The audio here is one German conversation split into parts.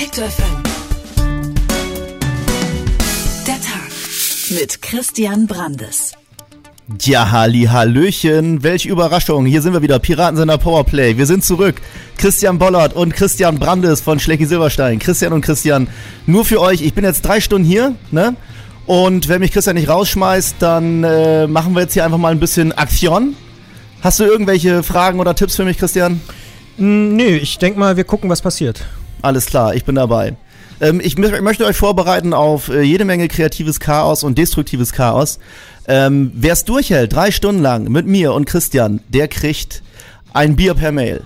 Detektor FM. Der Tag mit Christian Brandes. Ja, Halli, Hallöchen, welche Überraschung. Hier sind wir wieder, Piratensender Powerplay. Wir sind zurück. Christian Bollert und Christian Brandes von Schlecki Silberstein. Christian und Christian, nur für euch. Ich bin jetzt drei Stunden hier, ne? Und wenn mich Christian nicht rausschmeißt, dann äh, machen wir jetzt hier einfach mal ein bisschen Aktion. Hast du irgendwelche Fragen oder Tipps für mich, Christian? Mm, nee, ich denke mal, wir gucken, was passiert. Alles klar, ich bin dabei. Ähm, ich möchte euch vorbereiten auf äh, jede Menge kreatives Chaos und destruktives Chaos. Ähm, Wer es durchhält, drei Stunden lang mit mir und Christian, der kriegt ein Bier per Mail.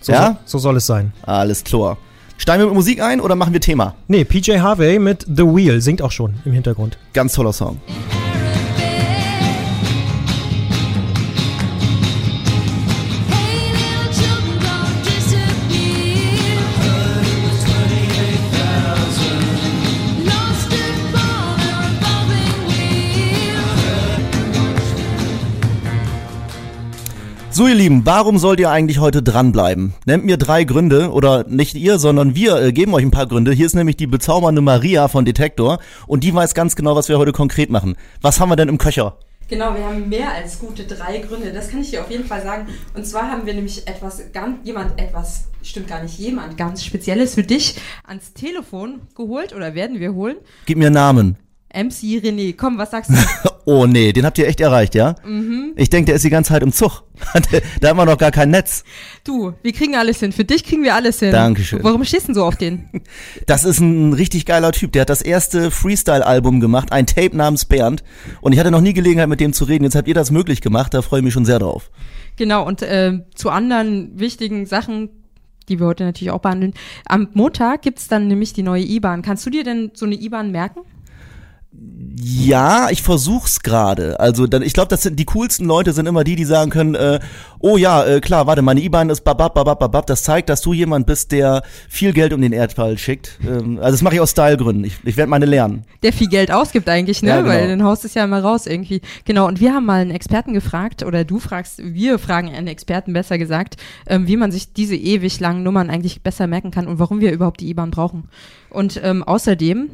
So, ja? so soll es sein. Alles klar. Steigen wir mit Musik ein oder machen wir Thema? Nee, PJ Harvey mit The Wheel singt auch schon im Hintergrund. Ganz toller Song. So ihr Lieben, warum sollt ihr eigentlich heute dranbleiben? Nennt mir drei Gründe, oder nicht ihr, sondern wir äh, geben euch ein paar Gründe. Hier ist nämlich die bezaubernde Maria von Detektor und die weiß ganz genau, was wir heute konkret machen. Was haben wir denn im Köcher? Genau, wir haben mehr als gute drei Gründe. Das kann ich dir auf jeden Fall sagen. Und zwar haben wir nämlich etwas, ganz, jemand etwas, stimmt gar nicht jemand, ganz Spezielles für dich ans Telefon geholt oder werden wir holen. Gib mir Namen. MC René, komm, was sagst du? oh nee, den habt ihr echt erreicht, ja? Mhm. Ich denke, der ist die ganze Zeit im Zug. da haben wir noch gar kein Netz. Du, wir kriegen alles hin. Für dich kriegen wir alles hin. Dankeschön. Warum stehst du denn so auf den? Das ist ein richtig geiler Typ. Der hat das erste Freestyle-Album gemacht, ein Tape namens Bernd. Und ich hatte noch nie Gelegenheit, mit dem zu reden. Jetzt habt ihr das möglich gemacht. Da freue ich mich schon sehr drauf. Genau, und äh, zu anderen wichtigen Sachen die wir heute natürlich auch behandeln. Am Montag gibt's dann nämlich die neue IBAN. Kannst du dir denn so eine IBAN merken? Ja, ich versuch's gerade. Also dann, ich glaube, das sind die coolsten Leute sind immer die, die sagen können, äh, oh ja, äh, klar, warte, meine IBAN ist babab, babab, babab. Das zeigt, dass du jemand bist, der viel Geld um den Erdball schickt. Ähm, also das mache ich aus Stylegründen. Ich, ich werde meine lernen. Der viel Geld ausgibt eigentlich, ne? Ja, genau. Weil dann haust es ja immer raus irgendwie. Genau. Und wir haben mal einen Experten gefragt, oder du fragst, wir fragen einen Experten besser gesagt, ähm, wie man sich diese ewig langen Nummern eigentlich besser merken kann und warum wir überhaupt die IBAN brauchen. Und ähm, außerdem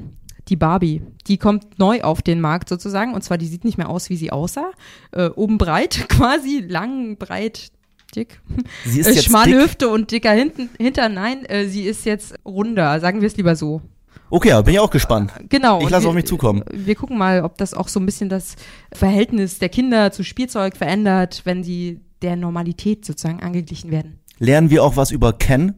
die Barbie. Die kommt neu auf den Markt sozusagen. Und zwar, die sieht nicht mehr aus, wie sie aussah. Äh, oben breit quasi, lang, breit, dick. Sie ist äh, jetzt Schmale dick. Hüfte und dicker hinten, Hintern. Nein, äh, sie ist jetzt runder. Sagen wir es lieber so. Okay, ja, bin ich auch gespannt. Genau. Ich lasse auf mich zukommen. Wir gucken mal, ob das auch so ein bisschen das Verhältnis der Kinder zu Spielzeug verändert, wenn sie der Normalität sozusagen angeglichen werden. Lernen wir auch was über Ken?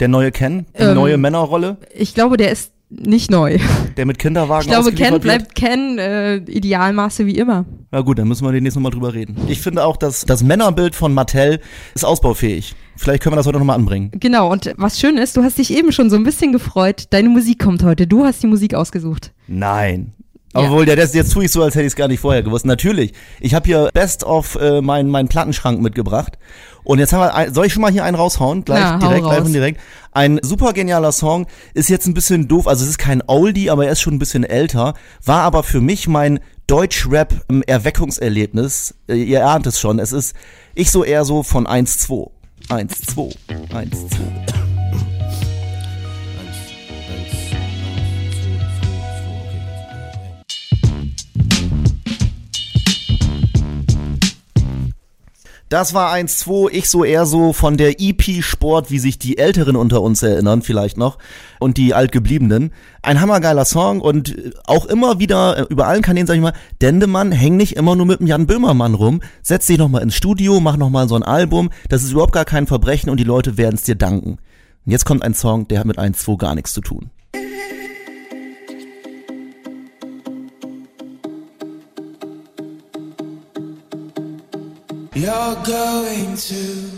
Der neue Ken? Die Ähm, neue Männerrolle? Ich glaube, der ist nicht neu. Der mit Kinderwagen Ich glaube, Ken bleibt Ken äh, Idealmaße wie immer. Na gut, dann müssen wir demnächst nochmal drüber reden. Ich finde auch, dass das Männerbild von Mattel ist ausbaufähig. Vielleicht können wir das heute nochmal anbringen. Genau, und was schön ist, du hast dich eben schon so ein bisschen gefreut. Deine Musik kommt heute. Du hast die Musik ausgesucht. Nein. Ja. Obwohl, ja, das, jetzt tue ich so, als hätte ich es gar nicht vorher gewusst. Natürlich. Ich habe hier Best of äh, meinen meinen Plattenschrank mitgebracht. Und jetzt haben wir, ein, soll ich schon mal hier einen raushauen? Gleich, Ja, direkt, live raus. und direkt. Ein super genialer Song. Ist jetzt ein bisschen doof. Also es ist kein Oldie, aber er ist schon ein bisschen älter. War aber für mich mein Deutsch-Rap-Erweckungserlebnis. Äh, ihr ahnt es schon. Es ist, ich so eher so von 1-2. 1-2. 1-2. Das war 1-2, ich so eher so von der EP Sport, wie sich die Älteren unter uns erinnern, vielleicht noch, und die Altgebliebenen. Ein hammergeiler Song und auch immer wieder, äh, über allen Kanälen sag ich mal, Dendemann, häng nicht immer nur mit dem Jan Böhmermann rum, setz dich nochmal ins Studio, mach nochmal so ein Album, das ist überhaupt gar kein Verbrechen und die Leute werden es dir danken. Und jetzt kommt ein Song, der hat mit 1-2 gar nichts zu tun. You're going to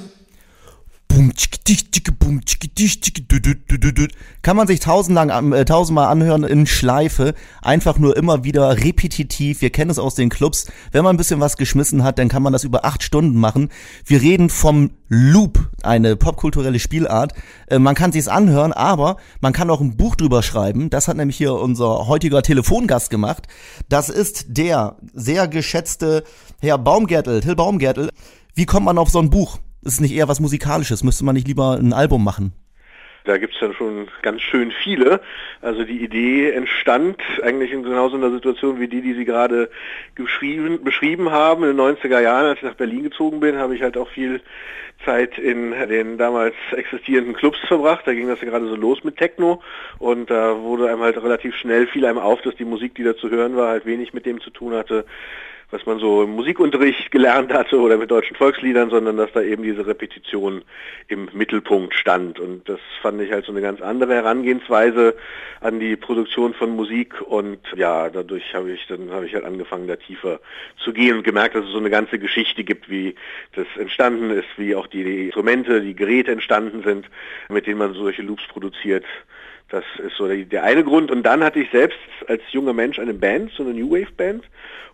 Kann man sich tausendlang, äh, tausendmal anhören in Schleife. Einfach nur immer wieder repetitiv. Wir kennen es aus den Clubs. Wenn man ein bisschen was geschmissen hat, dann kann man das über acht Stunden machen. Wir reden vom Loop, eine popkulturelle Spielart. Äh, man kann sich's anhören, aber man kann auch ein Buch drüber schreiben. Das hat nämlich hier unser heutiger Telefongast gemacht. Das ist der sehr geschätzte Herr Baumgärtel, Till Baumgärtel. Wie kommt man auf so ein Buch? Ist nicht eher was Musikalisches? Müsste man nicht lieber ein Album machen? Da gibt es dann schon ganz schön viele. Also die Idee entstand eigentlich in genauso einer Situation wie die, die Sie gerade beschrieben, haben. In den 90er Jahren, als ich nach Berlin gezogen bin, habe ich halt auch viel Zeit in den damals existierenden Clubs verbracht. Da ging das ja gerade so los mit Techno und da wurde einem halt relativ schnell fiel einem auf, dass die Musik, die da zu hören war, halt wenig mit dem zu tun hatte, was man so im Musikunterricht gelernt hatte oder mit deutschen Volksliedern, sondern dass da eben diese Repetition im Mittelpunkt stand. Und das fand ich halt so eine ganz andere Herangehensweise an die Produktion von Musik. Und ja, dadurch habe ich dann habe ich halt angefangen, da tiefer zu gehen und gemerkt, dass es so eine ganze Geschichte gibt, wie das entstanden ist, wie auch die Instrumente, die Geräte entstanden sind, mit denen man solche Loops produziert. Das ist so der, eine Grund. Und dann hatte ich selbst als junger Mensch eine Band, so eine New Wave Band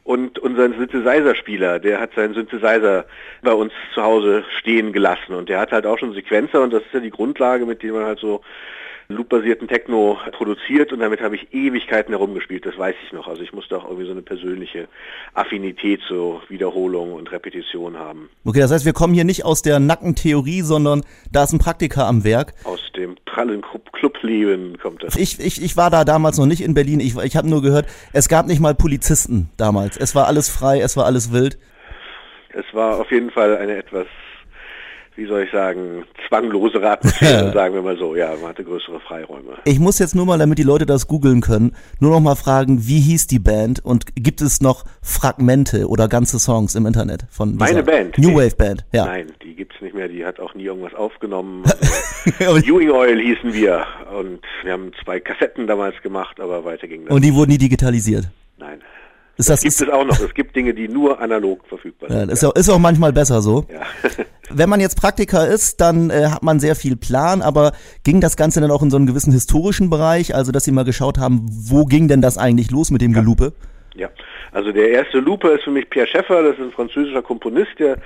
und unseren Synthesizer-Spieler, der hat seinen Synthesizer bei uns zu Hause stehen gelassen und der hat halt auch schon Sequenzer und das ist ja die Grundlage, mit dem man halt so loopbasierten Techno produziert und damit habe ich Ewigkeiten herumgespielt, das weiß ich noch. Also ich musste auch irgendwie so eine persönliche Affinität zur Wiederholung und Repetition haben. Okay, das heißt, wir kommen hier nicht aus der Nackentheorie, sondern da ist ein Praktiker am Werk. Aus dem prallen Clubleben kommt das. Ich, ich, ich war da damals noch nicht in Berlin, ich, ich habe nur gehört, es gab nicht mal Polizisten damals. Es war alles frei, es war alles wild. Es war auf jeden Fall eine etwas wie soll ich sagen, zwanglose Atmosphäre, sagen wir mal so. Ja, man hatte größere Freiräume. Ich muss jetzt nur mal, damit die Leute das googeln können, nur noch mal fragen, wie hieß die Band und gibt es noch Fragmente oder ganze Songs im Internet von Meine Band? New Wave Band, ja. Nein, die gibt's nicht mehr, die hat auch nie irgendwas aufgenommen. Ewing Oil hießen wir und wir haben zwei Kassetten damals gemacht, aber weiter ging das. Und die wurden nie digitalisiert? Nein. Ist das, das gibt es auch noch. Es gibt Dinge, die nur analog verfügbar sind. Ja, ist, ja. Auch, ist auch manchmal besser so. Ja. Wenn man jetzt Praktiker ist, dann äh, hat man sehr viel Plan, aber ging das Ganze dann auch in so einen gewissen historischen Bereich, also dass Sie mal geschaut haben, wo ging denn das eigentlich los mit dem ja. Gelupe? Ja, also der erste Looper ist für mich Pierre Scheffer, das ist ein französischer Komponist, der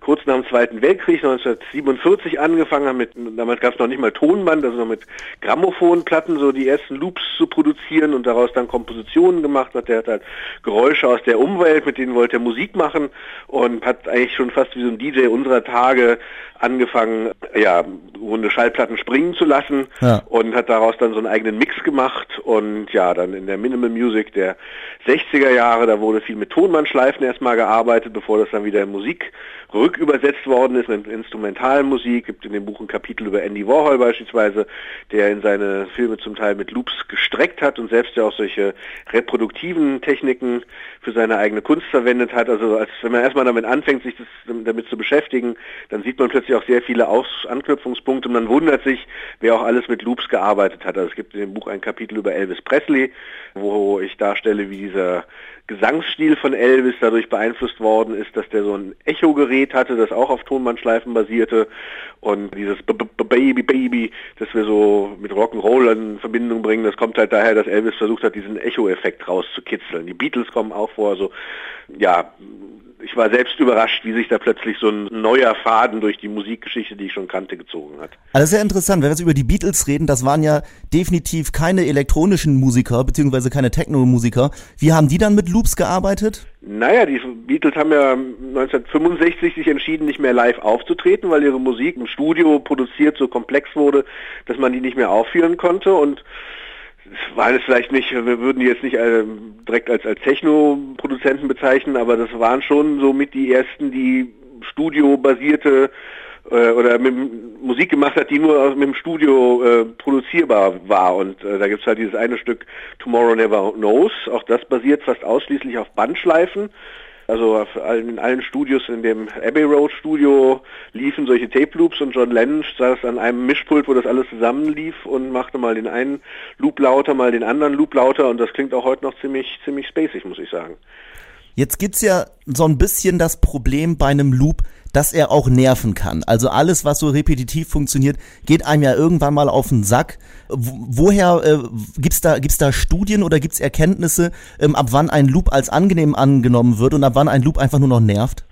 kurz nach dem Zweiten Weltkrieg 1947 angefangen haben mit, damals gab es noch nicht mal Tonband, also noch mit Grammophonplatten so die ersten Loops zu produzieren und daraus dann Kompositionen gemacht hat. Der hat halt Geräusche aus der Umwelt, mit denen wollte er Musik machen und hat eigentlich schon fast wie so ein DJ unserer Tage angefangen, ja, runde Schallplatten springen zu lassen ja. und hat daraus dann so einen eigenen Mix gemacht und ja, dann in der Minimal Music der 60er Jahre, da wurde viel mit Tonbandschleifen erstmal gearbeitet, bevor das dann wieder in Musik rückübersetzt worden ist in Instrumentalmusik. Gibt in dem Buch ein Kapitel über Andy Warhol beispielsweise, der in seine Filme zum Teil mit Loops gestreckt hat und selbst ja auch solche reproduktiven Techniken für seine eigene Kunst verwendet hat. Also als wenn man erstmal damit anfängt, sich das, damit zu beschäftigen, dann sieht man plötzlich auch sehr viele Aus Anknüpfungspunkte und man wundert sich, wer auch alles mit Loops gearbeitet hat. Also es gibt in dem Buch ein Kapitel über Elvis Presley, wo ich darstelle, wie dieser Gesangsstil von Elvis dadurch beeinflusst worden ist, dass der so ein Echo-Gerät hatte, das auch auf Tonbandschleifen basierte und dieses B -B Baby Baby, das wir so mit Rock'n'Roll in Verbindung bringen, das kommt halt daher, dass Elvis versucht hat, diesen Echo-Effekt rauszukitzeln. Die Beatles kommen auch vor, so ja, ich war selbst überrascht, wie sich da plötzlich so ein neuer Faden durch die Musikgeschichte, die ich schon kannte, gezogen hat. Also sehr interessant, wenn wir jetzt über die Beatles reden, das waren ja definitiv keine elektronischen Musiker, beziehungsweise keine Techno-Musiker. Wie haben die dann mit Loops gearbeitet? Naja, die Beatles haben ja 1965 sich entschieden, nicht mehr live aufzutreten, weil ihre Musik im Studio produziert so komplex wurde, dass man die nicht mehr aufführen konnte und waren es vielleicht nicht, wir würden die jetzt nicht äh, direkt als, als Techno-Produzenten bezeichnen, aber das waren schon so mit die ersten, die studiobasierte äh, oder mit Musik gemacht hat, die nur mit dem Studio äh, produzierbar war. Und äh, da gibt's halt dieses eine Stück Tomorrow Never Knows, auch das basiert fast ausschließlich auf Bandschleifen. Also in allen Studios, in dem Abbey Road Studio liefen solche Tape Loops und John Lennon saß an einem Mischpult, wo das alles zusammenlief und machte mal den einen Loop lauter, mal den anderen Loop lauter und das klingt auch heute noch ziemlich, ziemlich spacig, muss ich sagen. Jetzt gibt's ja so ein bisschen das Problem bei einem Loop, dass er auch nerven kann. Also alles, was so repetitiv funktioniert, geht einem ja irgendwann mal auf den Sack. Woher äh, gibt's da gibt's da Studien oder gibt's Erkenntnisse, ähm, ab wann ein Loop als angenehm angenommen wird und ab wann ein Loop einfach nur noch nervt?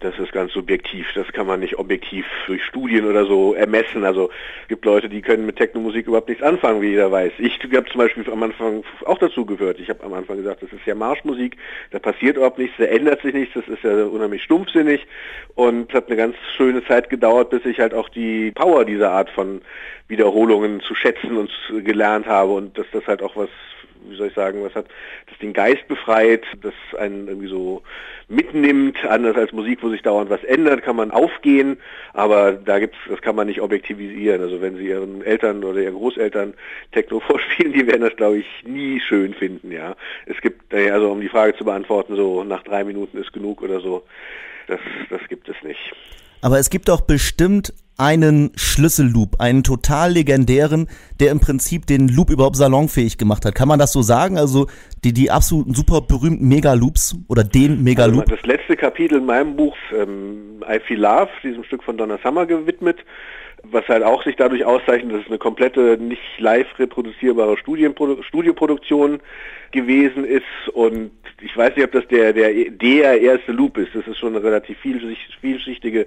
Das ist ganz subjektiv. Das kann man nicht objektiv durch Studien oder so ermessen. Also es gibt Leute, die können mit Technomusik überhaupt nichts anfangen, wie jeder weiß. Ich habe zum Beispiel am Anfang auch dazu gehört. Ich habe am Anfang gesagt, das ist ja Marschmusik, da passiert überhaupt nichts, da ändert sich nichts, das ist ja unheimlich stumpfsinnig und es hat eine ganz schöne Zeit gedauert, bis ich halt auch die Power dieser Art von Wiederholungen zu schätzen und gelernt habe und dass das halt auch was wie soll ich sagen, was hat das den Geist befreit, das einen irgendwie so mitnimmt, anders als Musik, wo sich dauernd was ändert, kann man aufgehen, aber da gibt's, das kann man nicht objektivisieren. Also wenn Sie Ihren Eltern oder Ihren Großeltern Techno vorspielen, die werden das, glaube ich, nie schön finden, ja. Es gibt, also um die Frage zu beantworten, so nach drei Minuten ist genug oder so, das, das gibt es nicht. Aber es gibt doch bestimmt einen Schlüsselloop, einen total legendären, der im Prinzip den Loop überhaupt salonfähig gemacht hat. Kann man das so sagen? Also die, die absoluten super berühmten Megaloops oder den Megaloop? Also das letzte Kapitel in meinem Buch, ähm, I Feel Love, diesem Stück von Donna Summer gewidmet, was halt auch sich dadurch auszeichnet, dass es eine komplette, nicht live reproduzierbare Studienprodu Studioproduktion gewesen ist und ich weiß nicht, ob das der, der, der erste Loop ist. Das ist schon eine relativ vielschichtige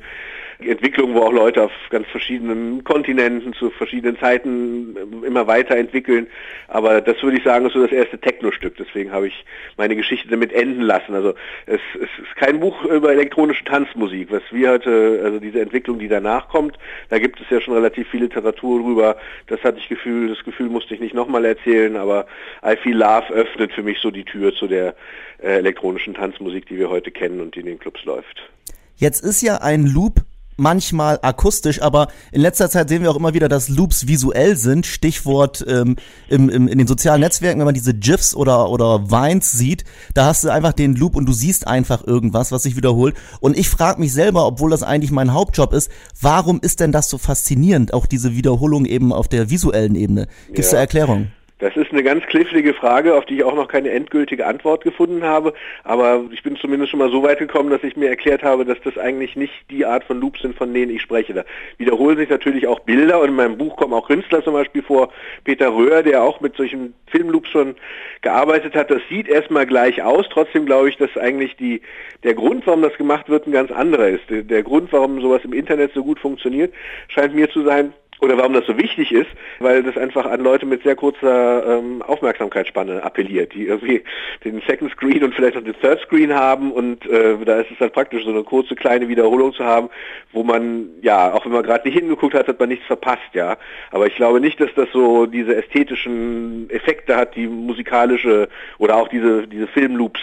Entwicklung, wo auch Leute auf ganz verschiedenen Kontinenten zu verschiedenen Zeiten immer weiterentwickeln. Aber das würde ich sagen, ist so das erste Techno-Stück. Deswegen habe ich meine Geschichte damit enden lassen. Also es, es ist kein Buch über elektronische Tanzmusik. Was wir heute, also diese Entwicklung, die danach kommt, da gibt es ja schon relativ viel Literatur drüber. Das hatte ich Gefühl, das Gefühl musste ich nicht nochmal erzählen, aber I Feel Love öffnet für mich so die Tür zu der äh, elektronischen Tanzmusik, die wir heute kennen und die in den Clubs läuft. Jetzt ist ja ein Loop manchmal akustisch, aber in letzter Zeit sehen wir auch immer wieder, dass Loops visuell sind. Stichwort ähm, im, im, in den sozialen Netzwerken, wenn man diese GIFs oder, oder Vines sieht, da hast du einfach den Loop und du siehst einfach irgendwas, was sich wiederholt. Und ich frage mich selber, obwohl das eigentlich mein Hauptjob ist, warum ist denn das so faszinierend, auch diese Wiederholung eben auf der visuellen Ebene? Gibt es ja. da Erklärungen? Das ist eine ganz knifflige Frage, auf die ich auch noch keine endgültige Antwort gefunden habe. Aber ich bin zumindest schon mal so weit gekommen, dass ich mir erklärt habe, dass das eigentlich nicht die Art von Loops sind, von denen ich spreche. Da wiederholen sich natürlich auch Bilder und in meinem Buch kommen auch Künstler zum Beispiel vor. Peter Röhr, der auch mit solchen Filmloops schon gearbeitet hat. Das sieht erstmal gleich aus. Trotzdem glaube ich, dass eigentlich die, der Grund, warum das gemacht wird, ein ganz anderer ist. Der Grund, warum sowas im Internet so gut funktioniert, scheint mir zu sein, oder warum das so wichtig ist, weil das einfach an Leute mit sehr kurzer ähm, Aufmerksamkeitsspanne appelliert, die irgendwie den Second Screen und vielleicht noch den Third Screen haben und äh, da ist es halt praktisch, so eine kurze kleine Wiederholung zu haben, wo man, ja, auch wenn man gerade nicht hingeguckt hat, hat man nichts verpasst, ja. Aber ich glaube nicht, dass das so diese ästhetischen Effekte hat, die musikalische oder auch diese, diese Filmloops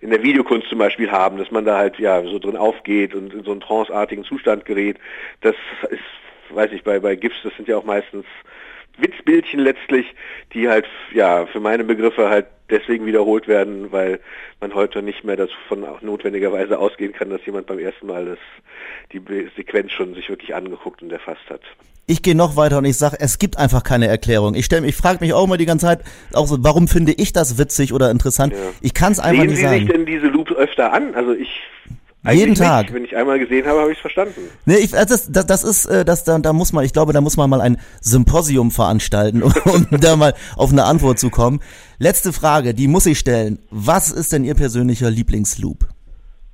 in der Videokunst zum Beispiel haben, dass man da halt ja so drin aufgeht und in so einen tranceartigen Zustand gerät. Das ist weiß ich, bei, bei GIFs, das sind ja auch meistens Witzbildchen letztlich, die halt, ja, für meine Begriffe halt deswegen wiederholt werden, weil man heute nicht mehr davon auch notwendigerweise ausgehen kann, dass jemand beim ersten Mal das, die Sequenz schon sich wirklich angeguckt und erfasst hat. Ich gehe noch weiter und ich sage, es gibt einfach keine Erklärung. Ich stelle, ich frage mich auch immer die ganze Zeit, auch so, warum finde ich das witzig oder interessant? Ja. Ich kann es einfach Sehen nicht Sie sagen. Sehen Sie sich denn diese Loops öfter an? Also ich eigentlich Jeden Tag. Nicht. Wenn ich einmal gesehen habe, habe ich es verstanden. Nee, ich, also das, das, das ist, äh, das, da, da muss man, ich glaube, da muss man mal ein Symposium veranstalten, um, um da mal auf eine Antwort zu kommen. Letzte Frage, die muss ich stellen. Was ist denn Ihr persönlicher Lieblingsloop?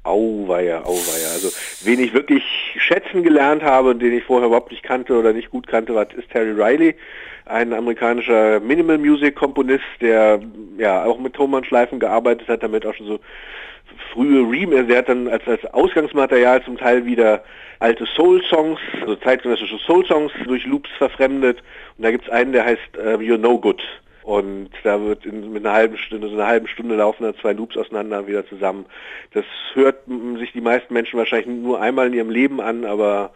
Auweia, auweia. Also, wen ich wirklich schätzen gelernt habe, den ich vorher überhaupt nicht kannte oder nicht gut kannte, war, ist Terry Riley, ein amerikanischer Minimal Music Komponist, der ja auch mit Thomann-Schleifen gearbeitet hat, damit auch schon so frühe Remix, der hat dann als, als Ausgangsmaterial zum Teil wieder alte Soul-Songs, also zeitgenössische Soul-Songs durch Loops verfremdet. Und da gibt es einen, der heißt uh, You're No Good. Und da wird in, mit einer halben Stunde, so einer halben Stunde laufen da zwei Loops auseinander wieder zusammen. Das hört sich die meisten Menschen wahrscheinlich nur einmal in ihrem Leben an, aber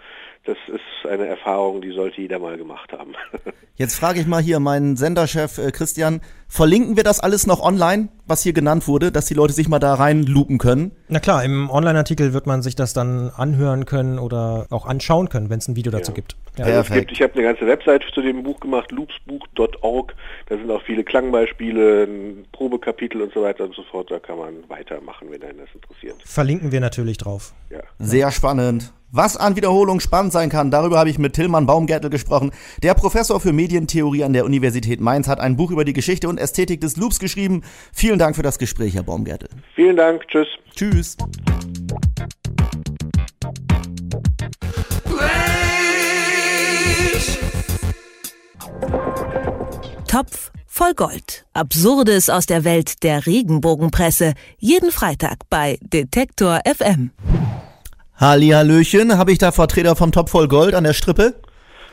das ist eine Erfahrung, die sollte jeder mal gemacht haben. Jetzt frage ich mal hier meinen Senderchef äh, Christian, verlinken wir das alles noch online, was hier genannt wurde, dass die Leute sich mal da reinlupen können? Na klar, im Online-Artikel wird man sich das dann anhören können oder auch anschauen können, wenn es ein Video dazu ja. gibt. Ja. Also es gibt. Ich habe eine ganze Website zu dem Buch gemacht, loopsbuch.org. Da sind auch viele Klangbeispiele, ein Probekapitel und so weiter und so fort. Da kann man weitermachen, wenn einen das interessiert. Verlinken wir natürlich drauf. Ja. Sehr spannend. Was an Wiederholung spannend sein kann, darüber habe ich mit Tillmann Baumgärtel gesprochen. Der Professor für Medientheorie an der Universität Mainz hat ein Buch über die Geschichte und Ästhetik des Loops geschrieben. Vielen Dank für das Gespräch, Herr Baumgärtel. Vielen Dank, tschüss. Tschüss. Topf voll Gold. Absurdes aus der Welt der Regenbogenpresse. Jeden Freitag bei Detektor FM. Hallihallöchen, habe ich da Vertreter vom Topf voll Gold an der Strippe?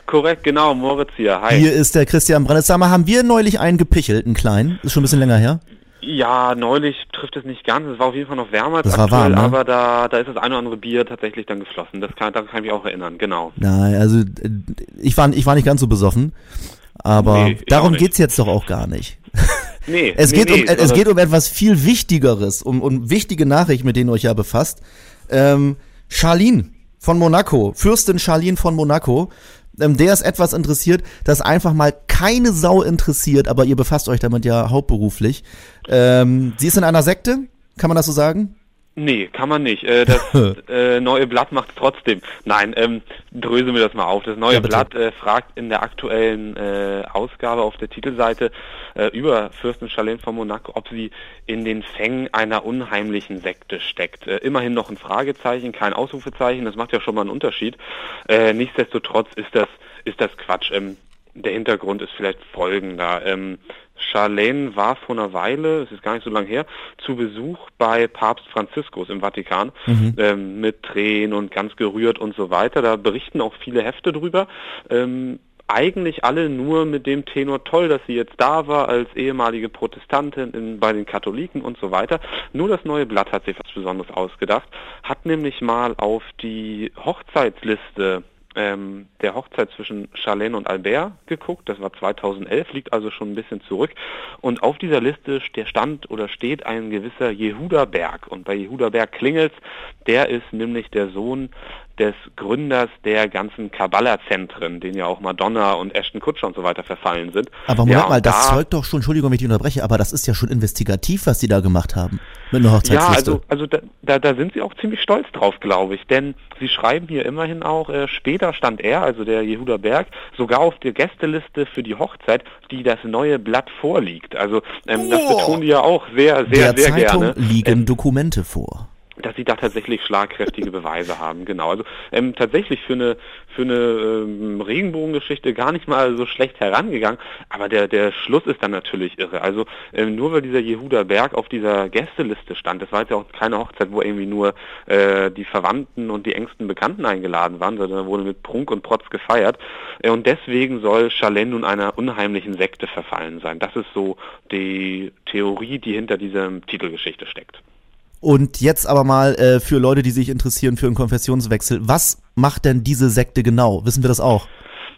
Korrekt, genau, Moritz hier. Hi. Hier ist der Christian mal, haben wir neulich einen gepichelt, einen kleinen? Ist schon ein bisschen länger her. Ja, neulich trifft es nicht ganz. Es war auf jeden Fall noch wärmer als Das war aktuell, warm, ne? aber da, da ist das eine oder andere Bier tatsächlich dann geflossen. Das kann, daran kann ich mich auch erinnern, genau. Nein, also äh, ich war, ich war nicht ganz so besoffen. Aber Nee, darum geht's jetzt doch auch gar nicht. Nee, Es, nee, geht, nee, um, es geht um etwas viel Wichtigeres, um, um wichtige Nachrichten, mit denen ihr euch ja befasst. Ähm, Charlene von Monaco, Fürstin Charlene von Monaco, ähm, der ist etwas interessiert, das einfach mal keine Sau interessiert, aber ihr befasst euch damit ja hauptberuflich. Ähm, sie ist in einer Sekte, kann man das so sagen? Nee, kann man nicht. Äh, das äh, neue Blatt macht trotzdem. Nein, ähm, dröse mir das mal auf. Das neue Ja. Blatt äh, fragt in der aktuellen äh, Ausgabe auf der Titelseite äh, über Fürstin Charlene von Monaco, ob sie in den Fängen einer unheimlichen Sekte steckt. Äh, immerhin noch ein Fragezeichen, kein Ausrufezeichen. Das macht ja schon mal einen Unterschied. Nichtsdestotrotz ist das ist das Quatsch. Ähm, der Hintergrund ist vielleicht folgender. Ähm, Charlene war vor einer Weile, es ist gar nicht so lange her, zu Besuch bei Papst Franziskus im Vatikan ähm, mit Tränen und ganz gerührt und so weiter. Da berichten auch viele Hefte drüber. Ähm, eigentlich alle nur mit dem Tenor toll, dass sie jetzt da war als ehemalige Protestantin in, bei den Katholiken und so weiter. Nur das neue Blatt hat sich was Besonderes ausgedacht, hat nämlich mal auf die Hochzeitsliste ähm, der Hochzeit zwischen Charlene und Albert geguckt. Das war 2011, liegt also schon ein bisschen zurück. Und auf dieser Liste ste- stand oder steht ein gewisser Jehuda Berg. Und bei Jehuda Berg klingelt's. Der ist nämlich der Sohn des Gründers der ganzen Kabbala-Zentren, denen ja auch Madonna und Ashton Kutscher und so weiter verfallen sind. Aber Moment ja, mal, das da- zeugt doch schon, Entschuldigung, wenn ich unterbreche, aber das ist ja schon investigativ, was sie da gemacht haben. Mit einer Ja, Hochzeitsliste. also, also da, da, da sind sie auch ziemlich stolz drauf, glaube ich. Denn sie schreiben hier immerhin auch, äh, später stand er, also der Jehuda Berg, sogar auf der Gästeliste für die Hochzeit, die das neue Blatt vorliegt. Also ähm, das Oh. betonen die ja auch sehr, sehr, der sehr Zeitung gerne. liegen Ähm, Dokumente vor. Dass sie da tatsächlich schlagkräftige Beweise haben, genau. Also ähm, tatsächlich für eine für eine ähm, Regenbogengeschichte gar nicht mal so schlecht herangegangen, aber der der Schluss ist dann natürlich irre. Also ähm, nur weil dieser Jehuda Berg auf dieser Gästeliste stand, das war jetzt ja auch keine Hochzeit, wo irgendwie nur äh, die Verwandten und die engsten Bekannten eingeladen waren, sondern da wurde mit Prunk und Protz gefeiert. Äh, und deswegen soll Charlene nun einer unheimlichen Sekte verfallen sein. Das ist so die Theorie, die hinter dieser Titelgeschichte steckt. Und jetzt aber mal äh, für Leute, die sich interessieren für einen Konfessionswechsel, was macht denn diese Sekte genau? Wissen wir das auch?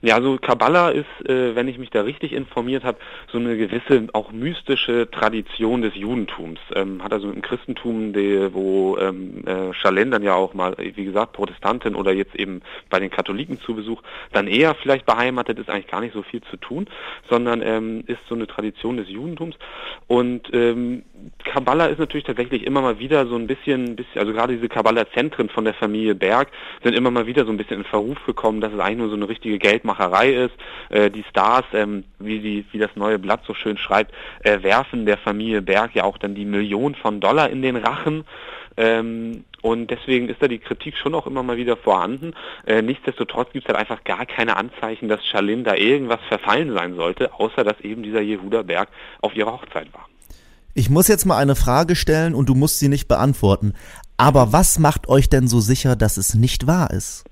Ja, also Kabbala ist, äh, wenn ich mich da richtig informiert habe, so eine gewisse auch mystische Tradition des Judentums. Ähm, hat also dem Christentum, die, wo ähm, äh, Charlene dann ja auch mal, wie gesagt, Protestantin oder jetzt eben bei den Katholiken zu Besuch, dann eher vielleicht beheimatet ist, eigentlich gar nicht so viel zu tun, sondern ähm, ist so eine Tradition des Judentums. Und ähm, Kabbala ist natürlich tatsächlich immer mal wieder so ein bisschen, bisschen also gerade diese Kabbala-Zentren von der Familie Berg sind immer mal wieder so ein bisschen in Verruf gekommen, dass es eigentlich nur so eine richtige Geldmacherei ist. Äh, die Stars, ähm, wie, die, wie das neue Blatt so schön schreibt, äh, werfen der Familie Berg ja auch dann die Millionen von Dollar in den Rachen. Ähm, und deswegen ist da die Kritik schon auch immer mal wieder vorhanden. Äh, nichtsdestotrotz gibt es halt einfach gar keine Anzeichen, dass Charlene da irgendwas verfallen sein sollte, außer dass eben dieser Jehuda Berg auf ihrer Hochzeit war. Ich muss jetzt mal eine Frage stellen und du musst sie nicht beantworten. Aber was macht euch denn so sicher, dass es nicht wahr ist?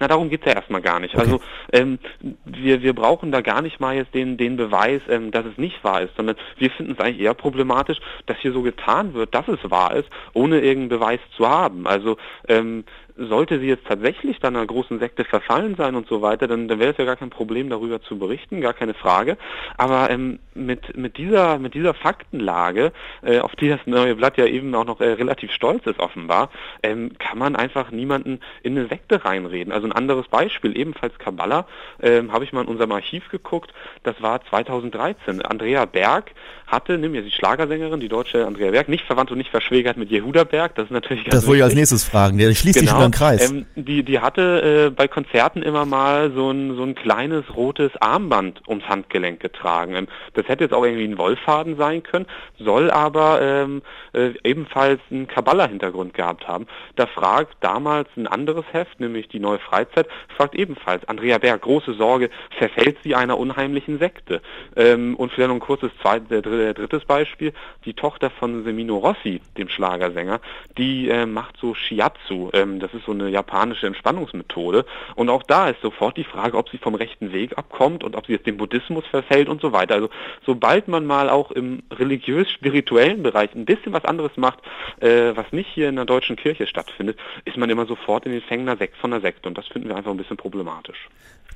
Na, darum geht's ja erstmal gar nicht. Also ähm, wir, wir brauchen da gar nicht mal jetzt den, den Beweis, ähm, dass es nicht wahr ist, sondern wir finden es eigentlich eher problematisch, dass hier so getan wird, dass es wahr ist, ohne irgendeinen Beweis zu haben. Also ähm, sollte sie jetzt tatsächlich dann einer großen Sekte verfallen sein und so weiter, dann, dann wäre es ja gar kein Problem, darüber zu berichten, gar keine Frage. Aber ähm, mit, mit, dieser, mit dieser Faktenlage, äh, auf die das neue Blatt ja eben auch noch äh, relativ stolz ist offenbar, ähm, kann man einfach niemanden in eine Sekte reinreden. Also ein anderes Beispiel, ebenfalls Kabbala, ähm, habe ich mal in unserem Archiv geguckt, das war 2013. Andrea Berg hatte, nimm ja die Schlagersängerin, die deutsche Andrea Berg, nicht verwandt und nicht verschwägert mit Jehuda Berg, das ist natürlich ganz Das wollte ich als nächstes fragen. Der schließt sich Genau. schon genau. Kreis. Ähm, die, die hatte äh, bei Konzerten immer mal so ein, so ein kleines rotes Armband ums Handgelenk getragen. Ähm, das hätte jetzt auch irgendwie ein Wollfaden sein können, soll aber ähm, äh, ebenfalls einen Kabbala-Hintergrund gehabt haben. Da fragt damals ein anderes Heft, nämlich die Neue Freizeit, fragt ebenfalls Andrea Berg, große Sorge, verfällt sie einer unheimlichen Sekte? Ähm, und vielleicht noch ein kurzes zweites, äh, drittes Beispiel, die Tochter von Semino Rossi, dem Schlagersänger, die äh, macht so Shiatsu, ähm, das ist so eine japanische Entspannungsmethode. Und auch da ist sofort die Frage, ob sie vom rechten Weg abkommt und ob sie jetzt dem Buddhismus verfällt und so weiter. Also sobald man mal auch im religiös-spirituellen Bereich ein bisschen was anderes macht, äh, was nicht hier in der deutschen Kirche stattfindet, ist man immer sofort in den Fängen Sekt von der Sekte. Und das finden wir einfach ein bisschen problematisch.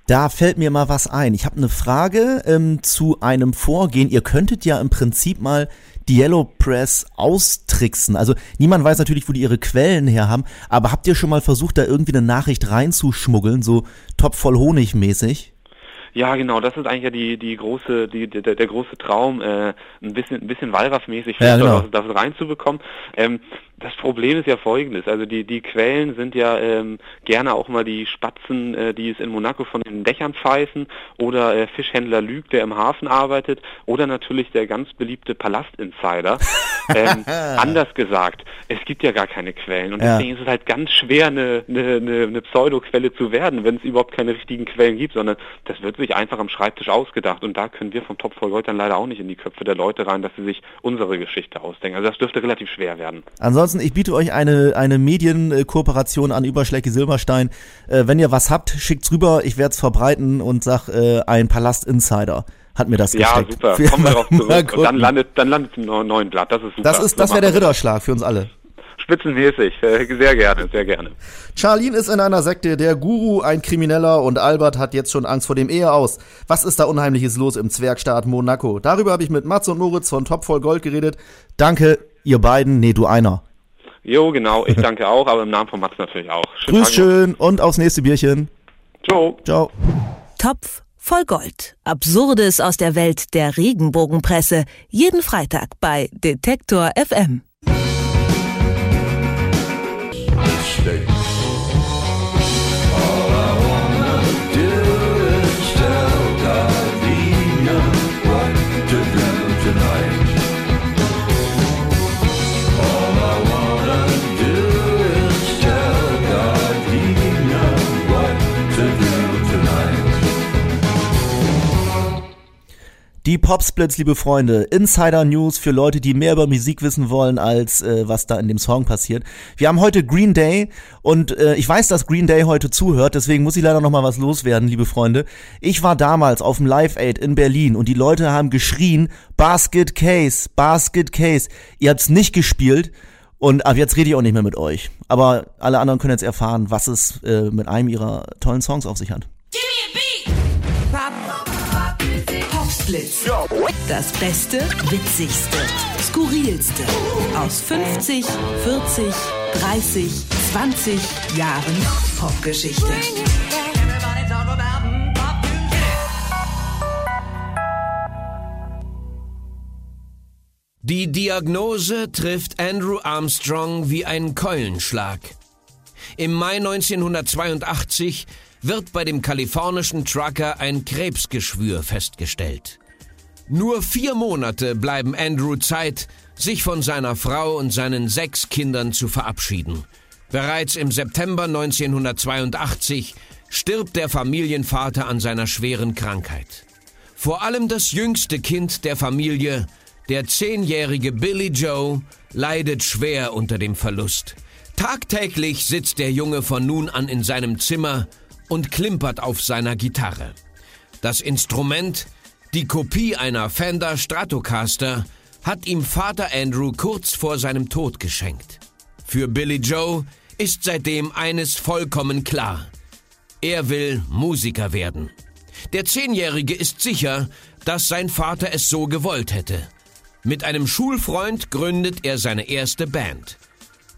Da fällt mir mal was ein. Ich habe eine Frage ähm, zu einem Vorgehen. Ihr könntet ja im Prinzip mal die Yellow Press austricksen. Also niemand weiß natürlich, wo die ihre Quellen her haben, aber habt ihr schon mal versucht, da irgendwie eine Nachricht reinzuschmuggeln, so top voll Honig mäßig? Ja, genau, das ist eigentlich ja die, die große, die, der, der große Traum, äh, ein bisschen, ein bisschen Wallraff-mäßig ja, genau. das, das reinzubekommen. Ähm, das Problem ist ja folgendes, also die, die Quellen sind ja ähm, gerne auch mal die Spatzen, äh, die es in Monaco von den Dächern pfeifen oder äh, Fischhändler Lüg, der im Hafen arbeitet oder natürlich der ganz beliebte Palast-Insider. ähm, anders gesagt, es gibt ja gar keine Quellen und deswegen ist es halt ganz schwer, eine, eine, eine, eine Pseudo-Quelle zu werden, wenn es überhaupt keine richtigen Quellen gibt, sondern das wird sich einfach am Schreibtisch ausgedacht und da können wir vom Top Voll dann leider auch nicht in die Köpfe der Leute rein, dass sie sich unsere Geschichte ausdenken. Also das dürfte relativ schwer werden. Ansonsten Ansonsten, ich biete euch eine, eine Medienkooperation an über Schlecke Silberstein. Äh, wenn ihr was habt, schickt's rüber. Ich werde es verbreiten und sag, äh, ein Palast Insider hat mir das ja, gesteckt. Ja, super. Kommen wir drauf zurück. Und dann landet, dann landet es im neuen Blatt. Das ist super. Das ist, das wäre der Ritterschlag für uns alle. Spitzenmäßig. Äh, sehr gerne, sehr gerne. Charlene ist in einer Sekte, der Guru ein Krimineller und Albert hat jetzt schon Angst vor dem Ehe aus. Was ist da Unheimliches los im Zwergstaat Monaco? Darüber habe ich mit Mats und Moritz von Top voll Gold geredet. Danke, ihr beiden. Nee, du einer. Jo, genau. Ich danke auch, aber im Namen von Mats natürlich auch. Schönen Grüß schön und aufs nächste Bierchen. Ciao. Ciao. Topf voll Gold. Absurdes aus der Welt der Regenbogenpresse. Jeden Freitag bei Detektor FM. Die Popsplits, liebe Freunde, Insider News für Leute, die mehr über Musik wissen wollen, als äh, was da in dem Song passiert. Wir haben heute Green Day und äh, ich weiß, dass Green Day heute zuhört, deswegen muss ich leider noch mal was loswerden, liebe Freunde. Ich war damals auf dem Live Aid in Berlin und die Leute haben geschrien, Basket Case, Basket Case. Ihr habt's nicht gespielt. Und ab jetzt rede ich auch nicht mehr mit euch. Aber alle anderen können jetzt erfahren, was es äh, mit einem ihrer tollen Songs auf sich hat. Blitz. Das Beste, Witzigste, Skurrilste aus 50, 40, 30, 20 Jahren Popgeschichte. Die Diagnose trifft Andrew Armstrong wie ein Keulenschlag. Im Mai 1982 wird bei dem kalifornischen Trucker ein Krebsgeschwür festgestellt. Nur vier Monate bleiben Andrew Zeit, sich von seiner Frau und seinen sechs Kindern zu verabschieden. Bereits im September 1982 stirbt der Familienvater an seiner schweren Krankheit. Vor allem das jüngste Kind der Familie, der zehnjährige Billy Joe, leidet schwer unter dem Verlust. Tagtäglich sitzt der Junge von nun an in seinem Zimmer und klimpert auf seiner Gitarre. Das Instrument, die Kopie einer Fender Stratocaster, hat ihm Vater Andrew kurz vor seinem Tod geschenkt. Für Billy Joe ist seitdem eines vollkommen klar. Er will Musiker werden. Der Zehnjährige ist sicher, dass sein Vater es so gewollt hätte. Mit einem Schulfreund gründet er seine erste Band.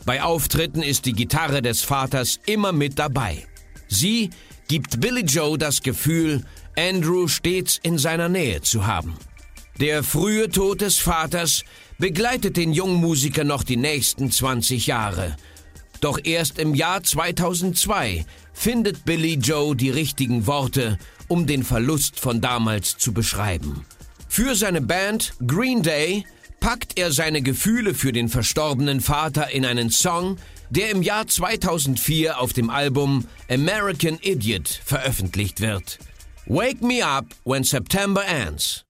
Bei Auftritten ist die Gitarre des Vaters immer mit dabei. Sie gibt Billy Joe das Gefühl, Andrew stets in seiner Nähe zu haben. Der frühe Tod des Vaters begleitet den jungen Musiker noch die nächsten 20 Jahre. Doch erst im Jahr 2002 findet Billy Joe die richtigen Worte, um den Verlust von damals zu beschreiben. Für seine Band Green Day packt er seine Gefühle für den verstorbenen Vater in einen Song, der im Jahr 2004 auf dem Album American Idiot veröffentlicht wird. Wake Me Up When September Ends.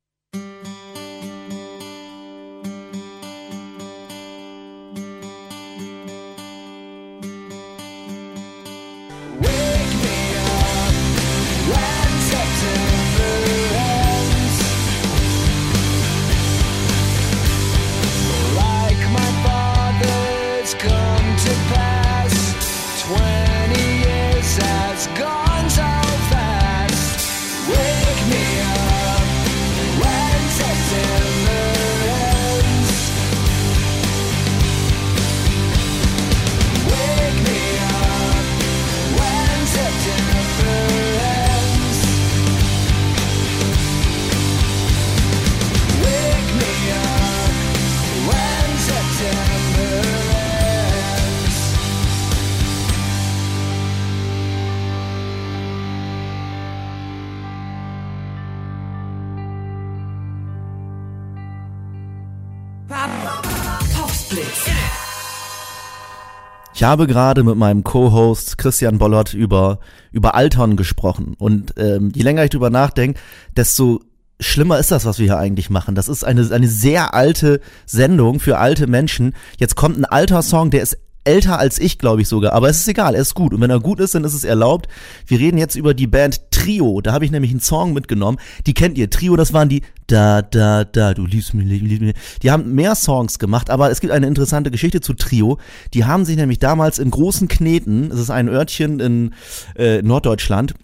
Ich habe gerade mit meinem Co-Host Christian Bollert über, über Altern gesprochen. Und ähm, je länger ich drüber nachdenke, desto schlimmer ist das, was wir hier eigentlich machen. Das ist eine, eine sehr alte Sendung für alte Menschen. Jetzt kommt ein alter Song, der ist älter als ich, glaube ich sogar. Aber es ist egal, er ist gut. Und wenn er gut ist, dann ist es erlaubt. Wir reden jetzt über die Band Trio. Da habe ich nämlich einen Song mitgenommen. Die kennt ihr. Trio, das waren die Da, Da, Da, du liebst mich, liebst mich. Die haben mehr Songs gemacht, aber es gibt eine interessante Geschichte zu Trio. Die haben sich nämlich damals in großen Kneten, es ist ein Örtchen in äh, Norddeutschland,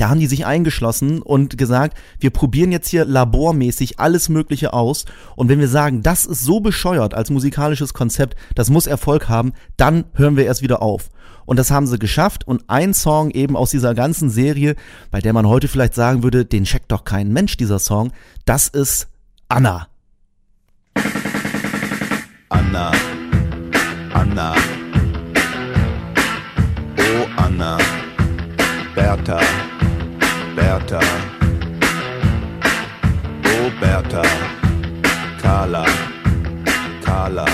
da haben die sich eingeschlossen und gesagt, wir probieren jetzt hier labormäßig alles Mögliche aus. Und wenn wir sagen, das ist so bescheuert als musikalisches Konzept, das muss Erfolg haben, dann hören wir erst wieder auf. Und das haben sie geschafft. Und ein Song eben aus dieser ganzen Serie, bei der man heute vielleicht sagen würde, den checkt doch kein Mensch, dieser Song, das ist Anna. Anna, Anna, oh Anna, Bertha. Bertha, oh Bertha, Carla, Carla.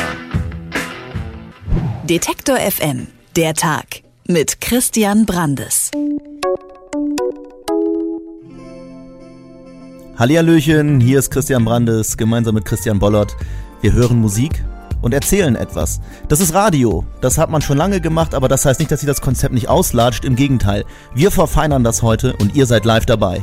Detektor FM, der Tag mit Christian Brandes. Hallihallöchen, hier ist Christian Brandes, gemeinsam mit Christian Bollert. Wir hören Musik und erzählen etwas. Das ist Radio. Das hat man schon lange gemacht, aber das heißt nicht, dass sich das Konzept nicht auslatscht. Im Gegenteil. Wir verfeinern das heute und ihr seid live dabei.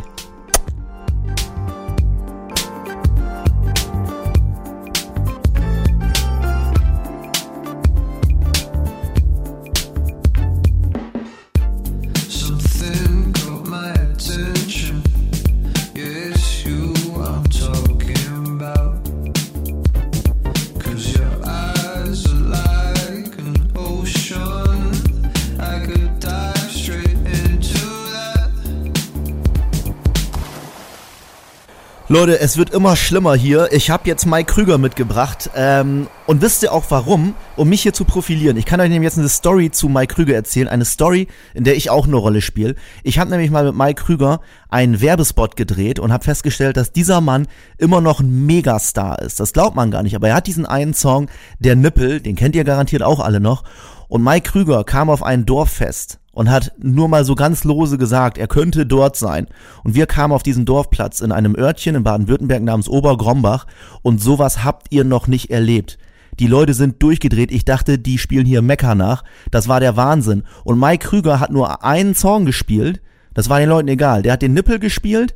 Leute, es wird immer schlimmer hier. Ich habe jetzt Mike Krüger mitgebracht. Ähm, und wisst ihr auch warum? Um mich hier zu profilieren. Ich kann euch nämlich jetzt eine Story zu Mike Krüger erzählen. Eine Story, in der ich auch eine Rolle spiele. Ich habe nämlich mal mit Mike Krüger einen Werbespot gedreht und habe festgestellt, dass dieser Mann immer noch ein Megastar ist. Das glaubt man gar nicht. Aber er hat diesen einen Song, der Nippel, den kennt ihr garantiert auch alle noch. Und Mike Krüger kam auf ein Dorffest und hat nur mal so ganz lose gesagt, er könnte dort sein. Und wir kamen auf diesen Dorfplatz in einem Örtchen in Baden-Württemberg namens Obergrombach und sowas habt ihr noch nicht erlebt. Die Leute sind durchgedreht. Ich dachte, die spielen hier Mecker nach. Das war der Wahnsinn. Und Mike Krüger hat nur einen Song gespielt. Das war den Leuten egal. Der hat den Nippel gespielt.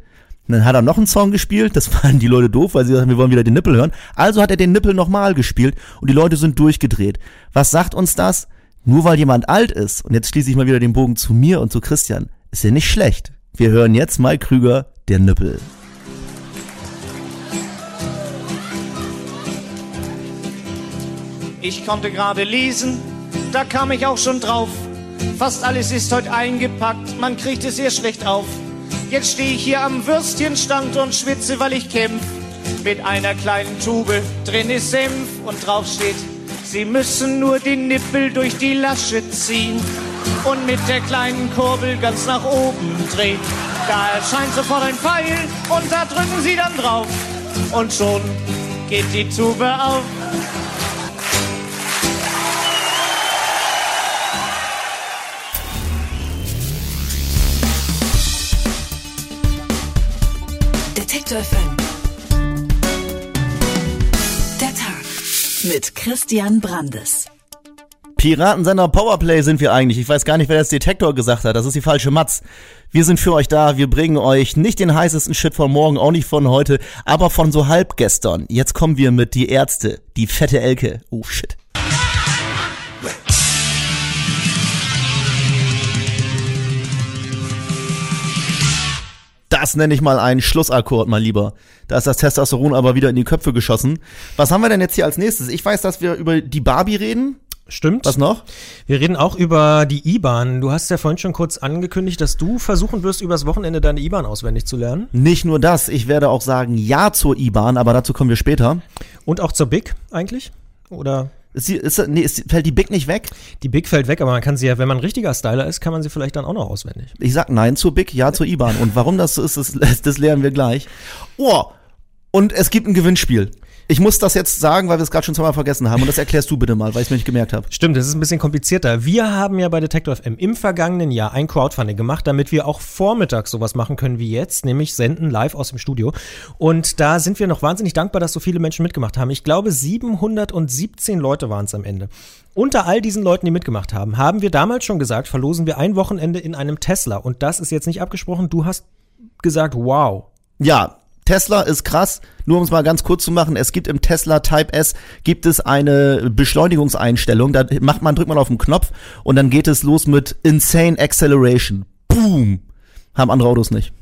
Dann hat er noch einen Song gespielt. Das waren die Leute doof, weil sie sagten, wir wollen wieder den Nippel hören. Also hat er den Nippel nochmal gespielt und die Leute sind durchgedreht. Was sagt uns das? Nur weil jemand alt ist, und jetzt schließe ich mal wieder den Bogen zu mir und zu Christian, ist ja nicht schlecht. Wir hören jetzt Mike Krüger, der Nippel. Ich konnte gerade lesen, da kam ich auch schon drauf. Fast alles ist heute eingepackt, man kriegt es sehr schlecht auf. Jetzt stehe ich hier am Würstchenstand und schwitze, weil ich kämpf. Mit einer kleinen Tube, drin ist Senf und drauf steht Sie müssen nur den Nippel durch die Lasche ziehen und mit der kleinen Kurbel ganz nach oben drehen. Da erscheint sofort ein Pfeil und da drücken Sie dann drauf und schon geht die Tube auf. Detektor FM. Mit Christian Brandes. Piratensender Powerplay sind wir eigentlich. Ich weiß gar nicht, wer das Detektor gesagt hat. Das ist die falsche Matz. Wir sind für euch da. Wir bringen euch nicht den heißesten Shit von morgen, auch nicht von heute, aber von so halb gestern. Jetzt kommen wir mit die Ärzte, die fette Elke. Oh shit. Das nenne ich mal einen Schlussakkord, mal lieber. Da ist das Testosteron aber wieder in die Köpfe geschossen. Was haben wir denn jetzt hier als nächstes? Ich weiß, dass wir über die Barbie reden. Stimmt. Was noch? Wir reden auch über die IBAN. Du hast ja vorhin schon kurz angekündigt, dass du versuchen wirst, übers Wochenende deine IBAN auswendig zu lernen. Nicht nur das, ich werde auch sagen Ja zur IBAN, aber dazu kommen wir später. Und auch zur BIC eigentlich? Oder ist sie, ist, nee, ist, fällt die Big nicht weg? Die Big fällt weg, aber man kann sie ja, wenn man ein richtiger Styler ist, kann man sie vielleicht dann auch noch auswendig. Ich sag nein zur Big, ja zur IBAN. Und warum das so ist, das, das lernen wir gleich. Oh, und es gibt ein Gewinnspiel. Ich muss das jetzt sagen, weil wir es gerade schon zweimal vergessen haben. Und das erklärst du bitte mal, weil ich es mir nicht gemerkt habe. Stimmt, das ist ein bisschen komplizierter. Wir haben ja bei Detector FM im vergangenen Jahr ein Crowdfunding gemacht, damit wir auch vormittags sowas machen können wie jetzt, nämlich senden live aus dem Studio. Und da sind wir noch wahnsinnig dankbar, dass so viele Menschen mitgemacht haben. Ich glaube, 717 Leute waren es am Ende. Unter all diesen Leuten, die mitgemacht haben, haben wir damals schon gesagt, verlosen wir ein Wochenende in einem Tesla. Und das ist jetzt nicht abgesprochen. Du hast gesagt, wow. Ja, Tesla ist krass. Nur um es mal ganz kurz zu machen, es gibt im Tesla Type S gibt es eine Beschleunigungseinstellung. Da macht man, drückt man auf den Knopf und dann geht es los mit Insane Acceleration. Boom. Haben andere Autos nicht.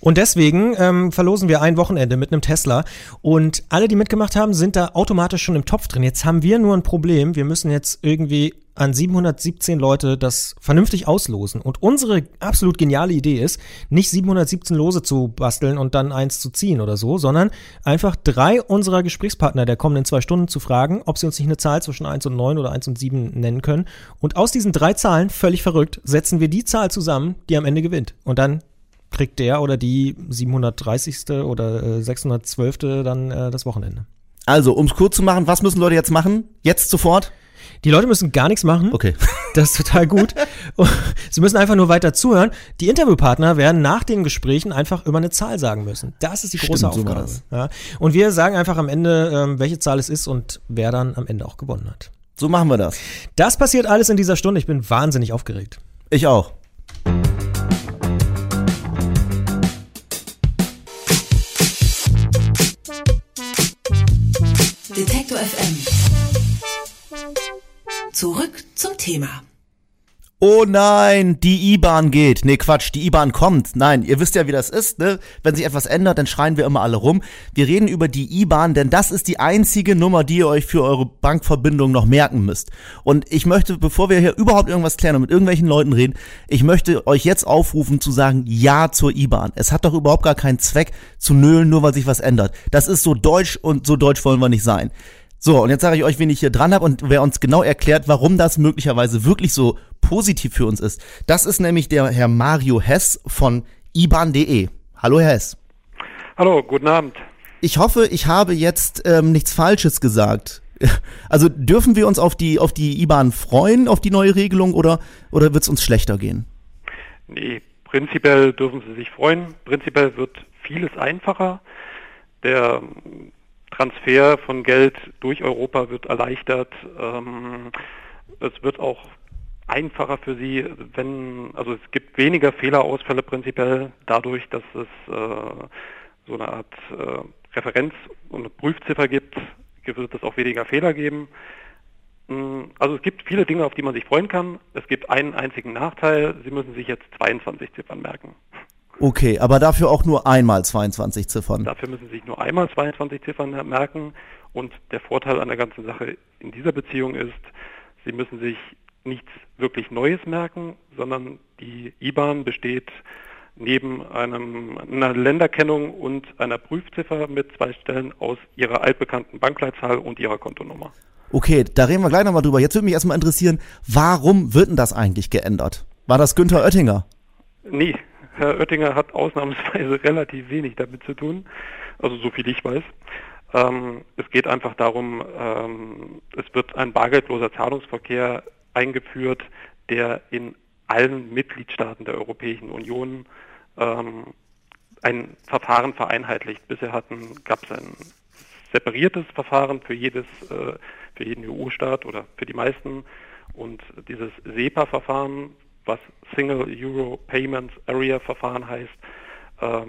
Und deswegen ähm, verlosen wir ein Wochenende mit einem Tesla. Und alle, die mitgemacht haben, sind da automatisch schon im Topf drin. Jetzt haben wir nur ein Problem. Wir müssen jetzt irgendwie an 717 Leute das vernünftig auslosen. Und unsere absolut geniale Idee ist, nicht 717 Lose zu basteln und dann eins zu ziehen oder so, sondern einfach drei unserer Gesprächspartner der kommenden zwei Stunden zu fragen, ob sie uns nicht eine Zahl zwischen 1 und 9 oder 1 und 7 nennen können. Und aus diesen drei Zahlen, völlig verrückt, setzen wir die Zahl zusammen, die am Ende gewinnt. Und dann kriegt der oder die 730. oder äh, 612. dann äh, das Wochenende. Also, um es kurz zu machen, was müssen Leute jetzt machen? Jetzt sofort? Die Leute müssen gar nichts machen. Okay. Das ist total gut. Sie müssen einfach nur weiter zuhören. Die Interviewpartner werden nach den Gesprächen einfach immer eine Zahl sagen müssen. Das ist die große Stimmt, Aufgabe. So ja. Und wir sagen einfach am Ende, ähm, welche Zahl es ist und wer dann am Ende auch gewonnen hat. So machen wir das. Das passiert alles in dieser Stunde. Ich bin wahnsinnig aufgeregt. Ich auch. Detektor FM. Zurück zum Thema. Oh nein, die IBAN geht. Nee, Quatsch, die IBAN kommt. Nein, ihr wisst ja, wie das ist, ne? Wenn sich etwas ändert, dann schreien wir immer alle rum. Wir reden über die IBAN, denn das ist die einzige Nummer, die ihr euch für eure Bankverbindung noch merken müsst. Und ich möchte, bevor wir hier überhaupt irgendwas klären und mit irgendwelchen Leuten reden, ich möchte euch jetzt aufrufen zu sagen Ja zur IBAN. Es hat doch überhaupt gar keinen Zweck zu nölen, nur weil sich was ändert. Das ist so deutsch und so deutsch wollen wir nicht sein. So, und jetzt sage ich euch, wen ich hier dran habe und wer uns genau erklärt, warum das möglicherweise wirklich so positiv für uns ist. Das ist nämlich der Herr Mario Hess von iban.de. Hallo Herr Hess. Hallo, guten Abend. Ich hoffe, ich habe jetzt ähm, nichts Falsches gesagt. Also dürfen wir uns auf die, auf die IBAN freuen, auf die neue Regelung oder, oder wird es uns schlechter gehen? Nee, prinzipiell dürfen Sie sich freuen. Prinzipiell wird vieles einfacher. Der Transfer von Geld durch Europa wird erleichtert. Ähm, es wird auch einfacher für Sie, wenn, also es gibt weniger Fehlerausfälle prinzipiell dadurch, dass es äh, so eine Art äh, Referenz und eine Prüfziffer gibt, wird es auch weniger Fehler geben. Mm, also es gibt viele Dinge, auf die man sich freuen kann. Es gibt einen einzigen Nachteil, Sie müssen sich jetzt 22 Ziffern merken. Okay, aber dafür auch nur einmal 22 Ziffern. Dafür müssen Sie sich nur einmal 22 Ziffern merken. Und der Vorteil an der ganzen Sache in dieser Beziehung ist, Sie müssen sich nichts wirklich Neues merken, sondern die IBAN besteht neben einem, einer Länderkennung und einer Prüfziffer mit zwei Stellen aus Ihrer altbekannten Bankleitzahl und Ihrer Kontonummer. Okay, da reden wir gleich nochmal drüber. Jetzt würde mich erstmal interessieren, warum wird denn das eigentlich geändert? War das Günther Oettinger? Nee, Herr Oettinger hat ausnahmsweise relativ wenig damit zu tun, also so viel ich weiß. Ähm, es geht einfach darum, ähm, es wird ein bargeldloser Zahlungsverkehr eingeführt, der in allen Mitgliedstaaten der Europäischen Union ähm, ein Verfahren vereinheitlicht. Bisher gab es ein separiertes Verfahren für jedes äh, für jeden EU-Staat oder für die meisten und dieses SEPA-Verfahren, was Single Euro Payments Area Verfahren heißt, äh,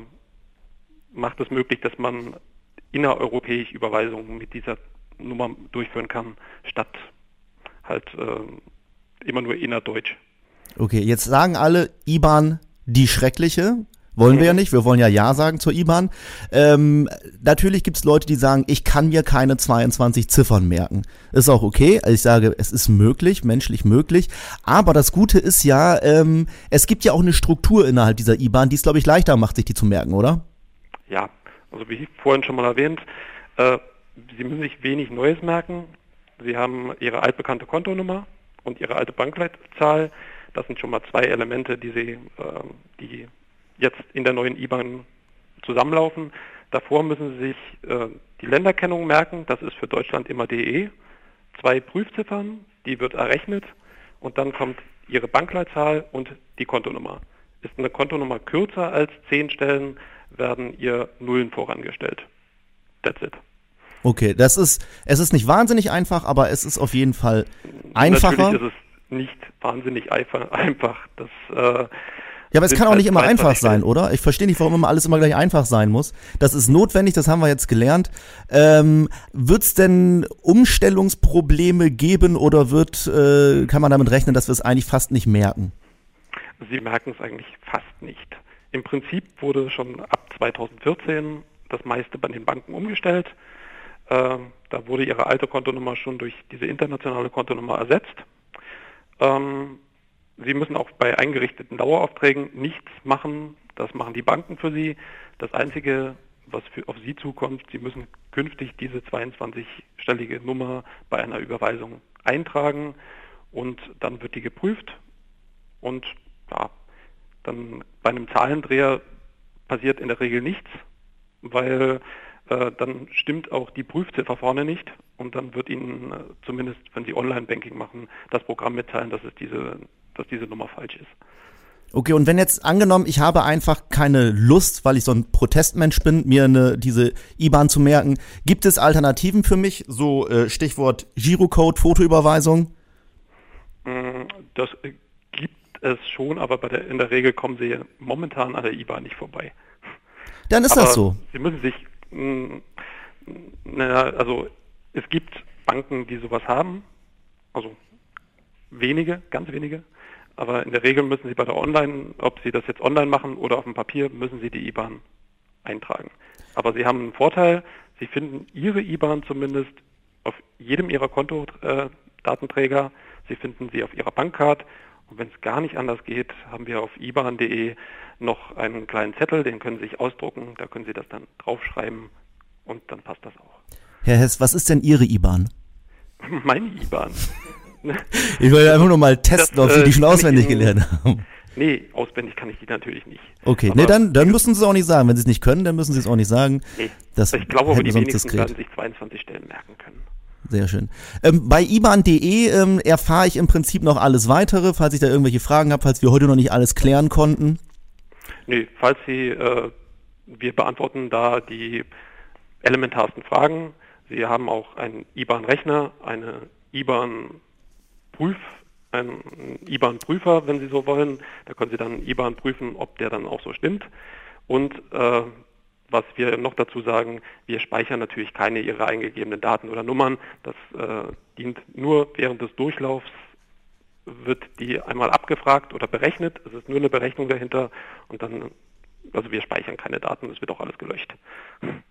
macht es möglich, dass man innereuropäisch Überweisungen mit dieser Nummer durchführen kann, statt halt äh, immer nur innerdeutsch. Okay, jetzt sagen alle IBAN die schreckliche. Wollen wir ja nicht, wir wollen ja Ja sagen zur IBAN. Ähm, natürlich gibt es Leute, die sagen, ich kann mir keine 22 Ziffern merken. Ist auch okay, also ich sage, es ist möglich, menschlich möglich. Aber das Gute ist ja, ähm, es gibt ja auch eine Struktur innerhalb dieser IBAN, die es, glaube ich, leichter macht, sich die zu merken, oder? Ja, also wie vorhin schon mal erwähnt, äh, Sie müssen sich wenig Neues merken. Sie haben Ihre altbekannte Kontonummer und Ihre alte Bankleitzahl. Das sind schon mal zwei Elemente, die Sie, äh, die jetzt in der neuen IBAN zusammenlaufen. Davor müssen Sie sich äh, die Länderkennung merken. Das ist für Deutschland immer DE. Zwei Prüfziffern, die wird errechnet und dann kommt Ihre Bankleitzahl und die Kontonummer. Ist eine Kontonummer kürzer als zehn Stellen, werden ihr Nullen vorangestellt. That's it. Okay, das ist, es ist nicht wahnsinnig einfach, aber es ist auf jeden Fall einfacher. Natürlich ist es nicht wahnsinnig einfach. Das, äh, ja, aber es kann auch nicht immer einfach sein, oder? Ich verstehe nicht, warum immer alles immer gleich einfach sein muss. Das ist notwendig, das haben wir jetzt gelernt. Ähm, wird es denn Umstellungsprobleme geben oder wird, äh, kann man damit rechnen, dass wir es eigentlich fast nicht merken? Sie merken es eigentlich fast nicht. Im Prinzip wurde schon ab 2014 das meiste bei den Banken umgestellt. Äh, da wurde ihre alte Kontonummer schon durch diese internationale Kontonummer ersetzt. Ähm, Sie müssen auch bei eingerichteten Daueraufträgen nichts machen. Das machen die Banken für Sie. Das Einzige, was für, auf Sie zukommt, Sie müssen künftig diese 22-stellige Nummer bei einer Überweisung eintragen und dann wird die geprüft und ja, dann bei einem Zahlendreher passiert in der Regel nichts, weil äh, dann stimmt auch die Prüfziffer vorne nicht und dann wird Ihnen äh, zumindest, wenn Sie Online-Banking machen, das Programm mitteilen, dass es diese dass diese Nummer falsch ist. Okay, und wenn jetzt angenommen, ich habe einfach keine Lust, weil ich so ein Protestmensch bin, mir eine, diese IBAN zu merken, gibt es Alternativen für mich? So äh, Stichwort Girocode, Fotoüberweisung? Mm, das gibt es schon, aber bei der, in der Regel kommen sie momentan an der IBAN nicht vorbei. Dann ist aber das so. Sie müssen sich, mh, mm, na, also es gibt Banken, die sowas haben, also wenige, ganz wenige. Aber in der Regel müssen Sie bei der Online, ob Sie das jetzt online machen oder auf dem Papier, müssen Sie die IBAN eintragen. Aber Sie haben einen Vorteil, Sie finden Ihre IBAN zumindest auf jedem Ihrer Kontodatenträger. Äh, Sie finden sie auf Ihrer Bankcard. Und wenn es gar nicht anders geht, haben wir auf iban.de noch einen kleinen Zettel, den können Sie sich ausdrucken, da können Sie das dann draufschreiben und dann passt das auch. Herr Hess, was ist denn Ihre IBAN? Meine IBAN. Ich wollte einfach nur mal testen, das, ob Sie die schon auswendig gelernt haben. Nee, auswendig kann ich die natürlich nicht. Okay, aber nee, dann, dann müssen Sie es auch nicht sagen. Wenn Sie es nicht können, dann müssen Sie es auch nicht sagen. Nee, das ich glaube aber, die wenigsten werden sich 22 Stellen merken können. Sehr schön. Ähm, bei iban.de ähm, erfahre ich im Prinzip noch alles weitere, falls ich da irgendwelche Fragen habe, falls wir heute noch nicht alles klären konnten. Nee, falls Sie, äh, wir beantworten da die elementarsten Fragen. Sie haben auch einen IBAN-Rechner, eine IBAN Prüf, ein IBAN-Prüfer, wenn Sie so wollen. Da können Sie dann IBAN prüfen, ob der dann auch so stimmt. Und äh, was wir noch dazu sagen, wir speichern natürlich keine Ihre eingegebenen Daten oder Nummern. Das äh, dient nur während des Durchlaufs, wird die einmal abgefragt oder berechnet. Es ist nur eine Berechnung dahinter und dann also wir speichern keine Daten, es wird auch alles gelöscht.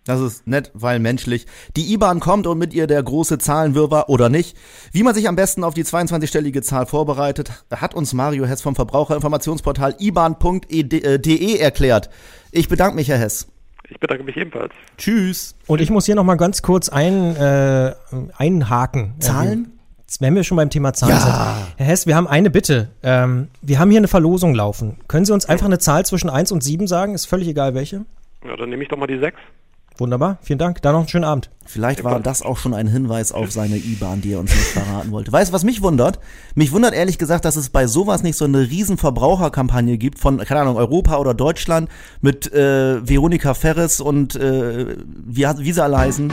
Das ist nett, weil menschlich. Die IBAN kommt und mit ihr der große Zahlenwirrwarr oder nicht. Wie man sich am besten auf die 22-stellige Zahl vorbereitet, hat uns Mario Hess vom Verbraucherinformationsportal iban.de erklärt. Ich bedanke mich, Herr Hess. Ich bedanke mich ebenfalls. Tschüss. Und ich muss hier nochmal ganz kurz ein, äh, einhaken. Zahlen? Wenn wir schon beim Thema Zahlen Ja. sind. Herr Hess, wir haben eine Bitte. Ähm, wir haben hier eine Verlosung laufen. Können Sie uns einfach eine Zahl zwischen 1 und 7 sagen? Ist völlig egal welche. Ja, dann nehme ich doch mal die 6. Wunderbar, vielen Dank. Dann noch einen schönen Abend. Vielleicht war das auch schon ein Hinweis auf seine IBAN, die er uns nicht verraten wollte. Weißt du, was mich wundert? Mich wundert ehrlich gesagt, dass es bei sowas nicht so eine riesen Verbraucherkampagne gibt von, keine Ahnung, Europa oder Deutschland mit äh, Veronika Ferres und äh, wie, wie sie alle heißen.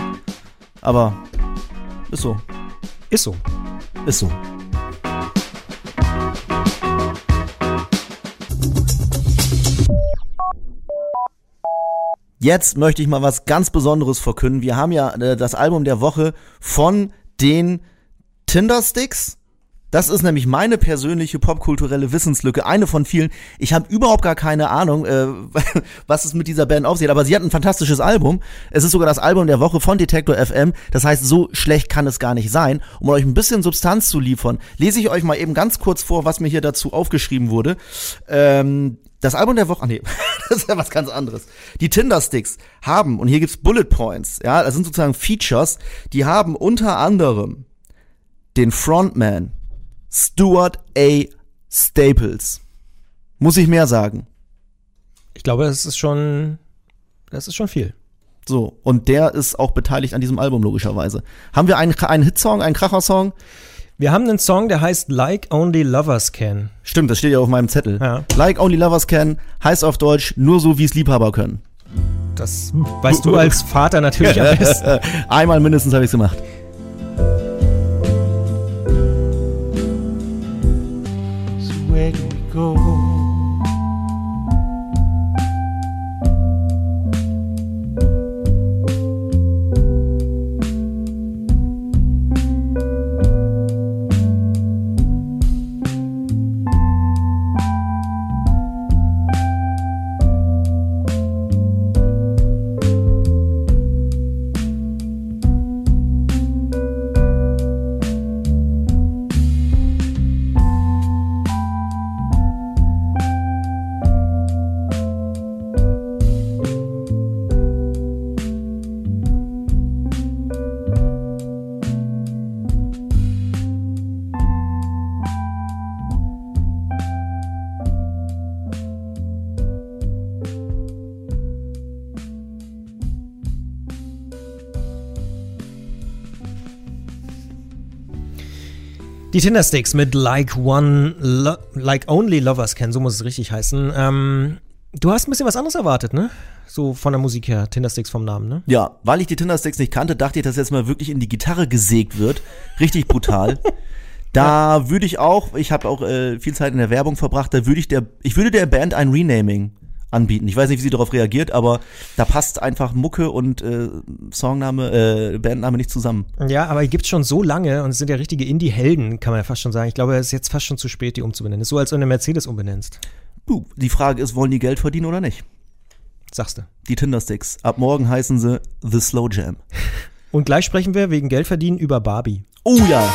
Aber ist so. Ist so. Ist so. Jetzt möchte ich mal was ganz Besonderes verkünden. Wir haben ja äh, das Album der Woche von den Tindersticks. Das ist nämlich meine persönliche popkulturelle Wissenslücke, eine von vielen. Ich habe überhaupt gar keine Ahnung, äh, was es mit dieser Band auf aber sie hat ein fantastisches Album. Es ist sogar das Album der Woche von Detektor FM. Das heißt, so schlecht kann es gar nicht sein. Um euch ein bisschen Substanz zu liefern, lese ich euch mal eben ganz kurz vor, was mir hier dazu aufgeschrieben wurde. Ähm, das Album der Woche, nee, das ist ja was ganz anderes. Die Tindersticks haben, und hier gibt's Bullet Points, ja, das sind sozusagen Features, die haben unter anderem den Frontman Stuart A. Staples. Muss ich mehr sagen? Ich glaube, das ist schon, das ist schon viel. So, und der ist auch beteiligt an diesem Album, logischerweise. Haben wir einen, einen Hitsong, einen Krachersong? Wir haben einen Song, der heißt Like Only Lovers Can. Stimmt, das steht ja auf meinem Zettel. Ja. Like Only Lovers Can heißt auf Deutsch nur so, wie es Liebhaber können. Das weißt du als Vater natürlich am besten. Einmal mindestens habe ich's gemacht. Go? Die Tindersticks mit Like One, Lo Like Only Lovers Can, so muss es richtig heißen. Ähm, du hast ein bisschen was anderes erwartet, ne? So von der Musik her, Tindersticks vom Namen, ne? Ja, weil ich die Tindersticks nicht kannte, dachte ich, dass jetzt mal wirklich in die Gitarre gesägt wird. Richtig brutal. Da würde ich auch, ich habe auch äh, viel Zeit in der Werbung verbracht, da würde ich der, ich würde der Band ein Renaming anbieten. Ich weiß nicht, wie sie darauf reagiert, aber da passt einfach Mucke und äh, Songname, äh, Bandname nicht zusammen. Ja, aber die gibt's schon so lange und es sind ja richtige Indie-Helden, kann man ja fast schon sagen. Ich glaube, es ist jetzt fast schon zu spät, die umzubenennen. Ist so, als wenn du eine Mercedes umbenennst. Du, die Frage ist, wollen die Geld verdienen oder nicht? Sagst du. Die Tindersticks. Ab morgen heißen sie The Slow Jam. Und gleich sprechen wir wegen Geld verdienen über Barbie. Oh ja.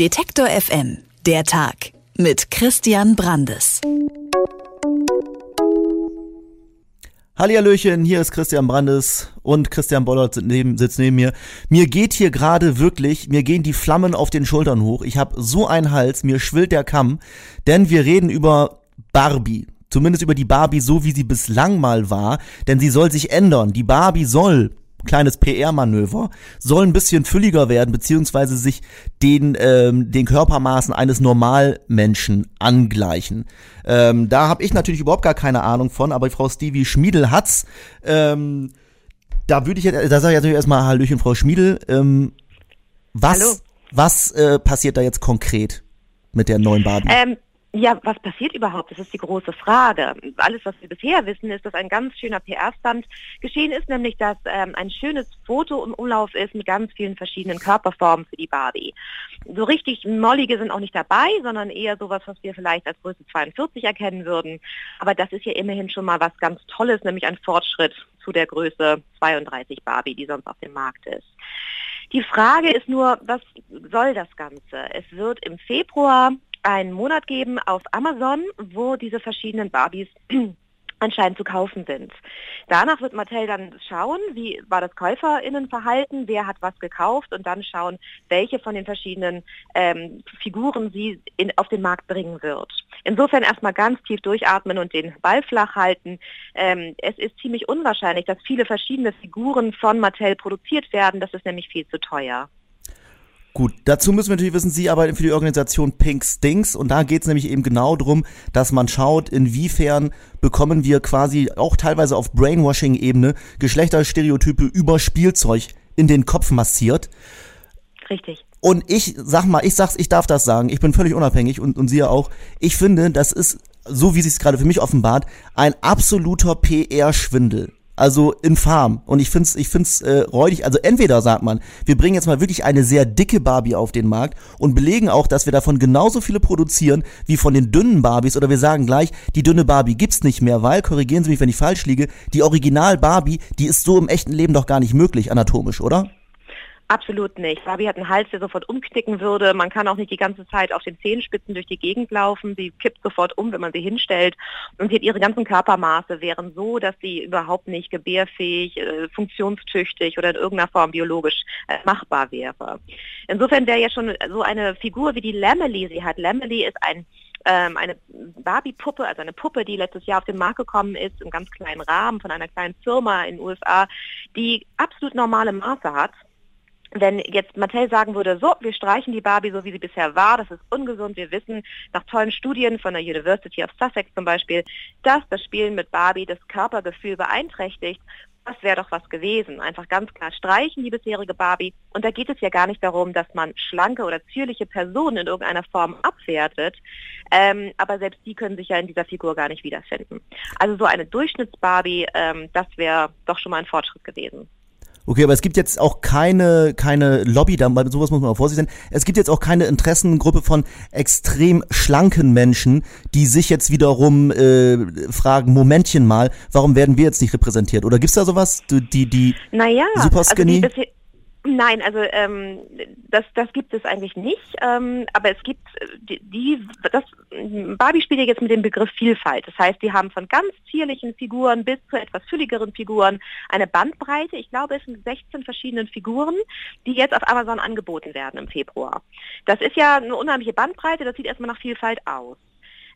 Detektor FM, der Tag mit Christian Brandes. Hallihallöchen, hier ist Christian Brandes und Christian Bollert sitzt neben, sitzt neben mir. Mir geht hier gerade wirklich, mir gehen die Flammen auf den Schultern hoch. Ich habe so einen Hals, mir schwillt der Kamm, denn wir reden über Barbie. Zumindest über die Barbie so, wie sie bislang mal war, denn sie soll sich ändern. Die Barbie soll kleines PR-Manöver, soll ein bisschen fülliger werden, beziehungsweise sich den, ähm, den Körpermaßen eines Normalmenschen angleichen. Ähm, da habe ich natürlich überhaupt gar keine Ahnung von, aber Frau Stevie Schmiedel hat's. Ähm, da würde ich jetzt, da sage ich natürlich erstmal Hallöchen, Frau Schmiedel. Ähm, was Hallo. was äh, passiert da jetzt konkret mit der neuen Barbie? Ähm, Ja, was passiert überhaupt? Das ist die große Frage. Alles, was wir bisher wissen, ist, dass ein ganz schöner PR-Stand geschehen ist, nämlich dass ähm, ein schönes Foto im Umlauf ist mit ganz vielen verschiedenen Körperformen für die Barbie. So richtig mollige sind auch nicht dabei, sondern eher sowas, was wir vielleicht als Größe 42 erkennen würden. Aber das ist ja immerhin schon mal was ganz Tolles, nämlich ein Fortschritt zu der Größe 32 Barbie, die sonst auf dem Markt ist. Die Frage ist nur, was soll das Ganze? Es wird im Februar einen Monat geben auf Amazon, wo diese verschiedenen Barbies anscheinend zu kaufen sind. Danach wird Mattel dann schauen, wie war das Käuferinnenverhalten, wer hat was gekauft und dann schauen, welche von den verschiedenen ähm, Figuren sie in, auf den Markt bringen wird. Insofern erstmal ganz tief durchatmen und den Ball flach halten. Ähm, es ist ziemlich unwahrscheinlich, dass viele verschiedene Figuren von Mattel produziert werden. Das ist nämlich viel zu teuer. Gut, dazu müssen wir natürlich wissen, Sie arbeiten für die Organisation Pink Stinks und da geht es nämlich eben genau darum, dass man schaut, inwiefern bekommen wir quasi auch teilweise auf Brainwashing-Ebene Geschlechterstereotype über Spielzeug in den Kopf massiert. Richtig. Und ich sag mal, ich sag's, ich darf das sagen, ich bin völlig unabhängig und, und Sie ja auch. Ich finde, das ist, so wie Sie es gerade für mich offenbart, ein absoluter PR-Schwindel. Also infam. Und ich find's, ich find's äh, räudig. Also entweder sagt man, wir bringen jetzt mal wirklich eine sehr dicke Barbie auf den Markt und belegen auch, dass wir davon genauso viele produzieren wie von den dünnen Barbies. Oder wir sagen gleich, die dünne Barbie gibt's nicht mehr, weil, korrigieren Sie mich, wenn ich falsch liege, die Original Barbie, die ist so im echten Leben doch gar nicht möglich, anatomisch, oder? Absolut nicht. Barbie hat einen Hals, der sofort umknicken würde. Man kann auch nicht die ganze Zeit auf den Zehenspitzen durch die Gegend laufen. Sie kippt sofort um, wenn man sie hinstellt. Und ihre ganzen Körpermaße wären so, dass sie überhaupt nicht gebärfähig, äh, funktionstüchtig oder in irgendeiner Form biologisch äh, machbar wäre. Insofern wäre ja schon so eine Figur wie die Lamely sie hat. Lamely ist ein ähm, eine Barbie-Puppe, also eine Puppe, die letztes Jahr auf den Markt gekommen ist, im ganz kleinen Rahmen von einer kleinen Firma in den USA, die absolut normale Maße hat wenn jetzt Mattel sagen würde, so, wir streichen die Barbie so, wie sie bisher war, das ist ungesund, wir wissen nach tollen Studien von der University of Sussex zum Beispiel, dass das Spielen mit Barbie das Körpergefühl beeinträchtigt, das wäre doch was gewesen. Einfach ganz klar streichen die bisherige Barbie. Und da geht es ja gar nicht darum, dass man schlanke oder zierliche Personen in irgendeiner Form abwertet. Ähm, aber selbst die können sich ja in dieser Figur gar nicht wiederfinden. Also so eine Durchschnitts-Barbie, ähm, das wäre doch schon mal ein Fortschritt gewesen. Okay, aber es gibt jetzt auch keine, keine Lobby, da, sowas muss man auch vorsichtig sein. Es gibt jetzt auch keine Interessengruppe von extrem schlanken Menschen, die sich jetzt wiederum äh, fragen, Momentchen mal, warum werden wir jetzt nicht repräsentiert? Oder gibt's da sowas? Die, die naja, super skinny? Also die, Nein, also ähm, das, das gibt es eigentlich nicht, ähm, aber es gibt äh, die, die das Barbie spielt ja jetzt mit dem Begriff Vielfalt. Das heißt, die haben von ganz zierlichen Figuren bis zu etwas fülligeren Figuren eine Bandbreite. Ich glaube, es sind 16 verschiedenen Figuren, die jetzt auf Amazon angeboten werden im Februar. Das ist ja eine unheimliche Bandbreite, das sieht erstmal nach Vielfalt aus.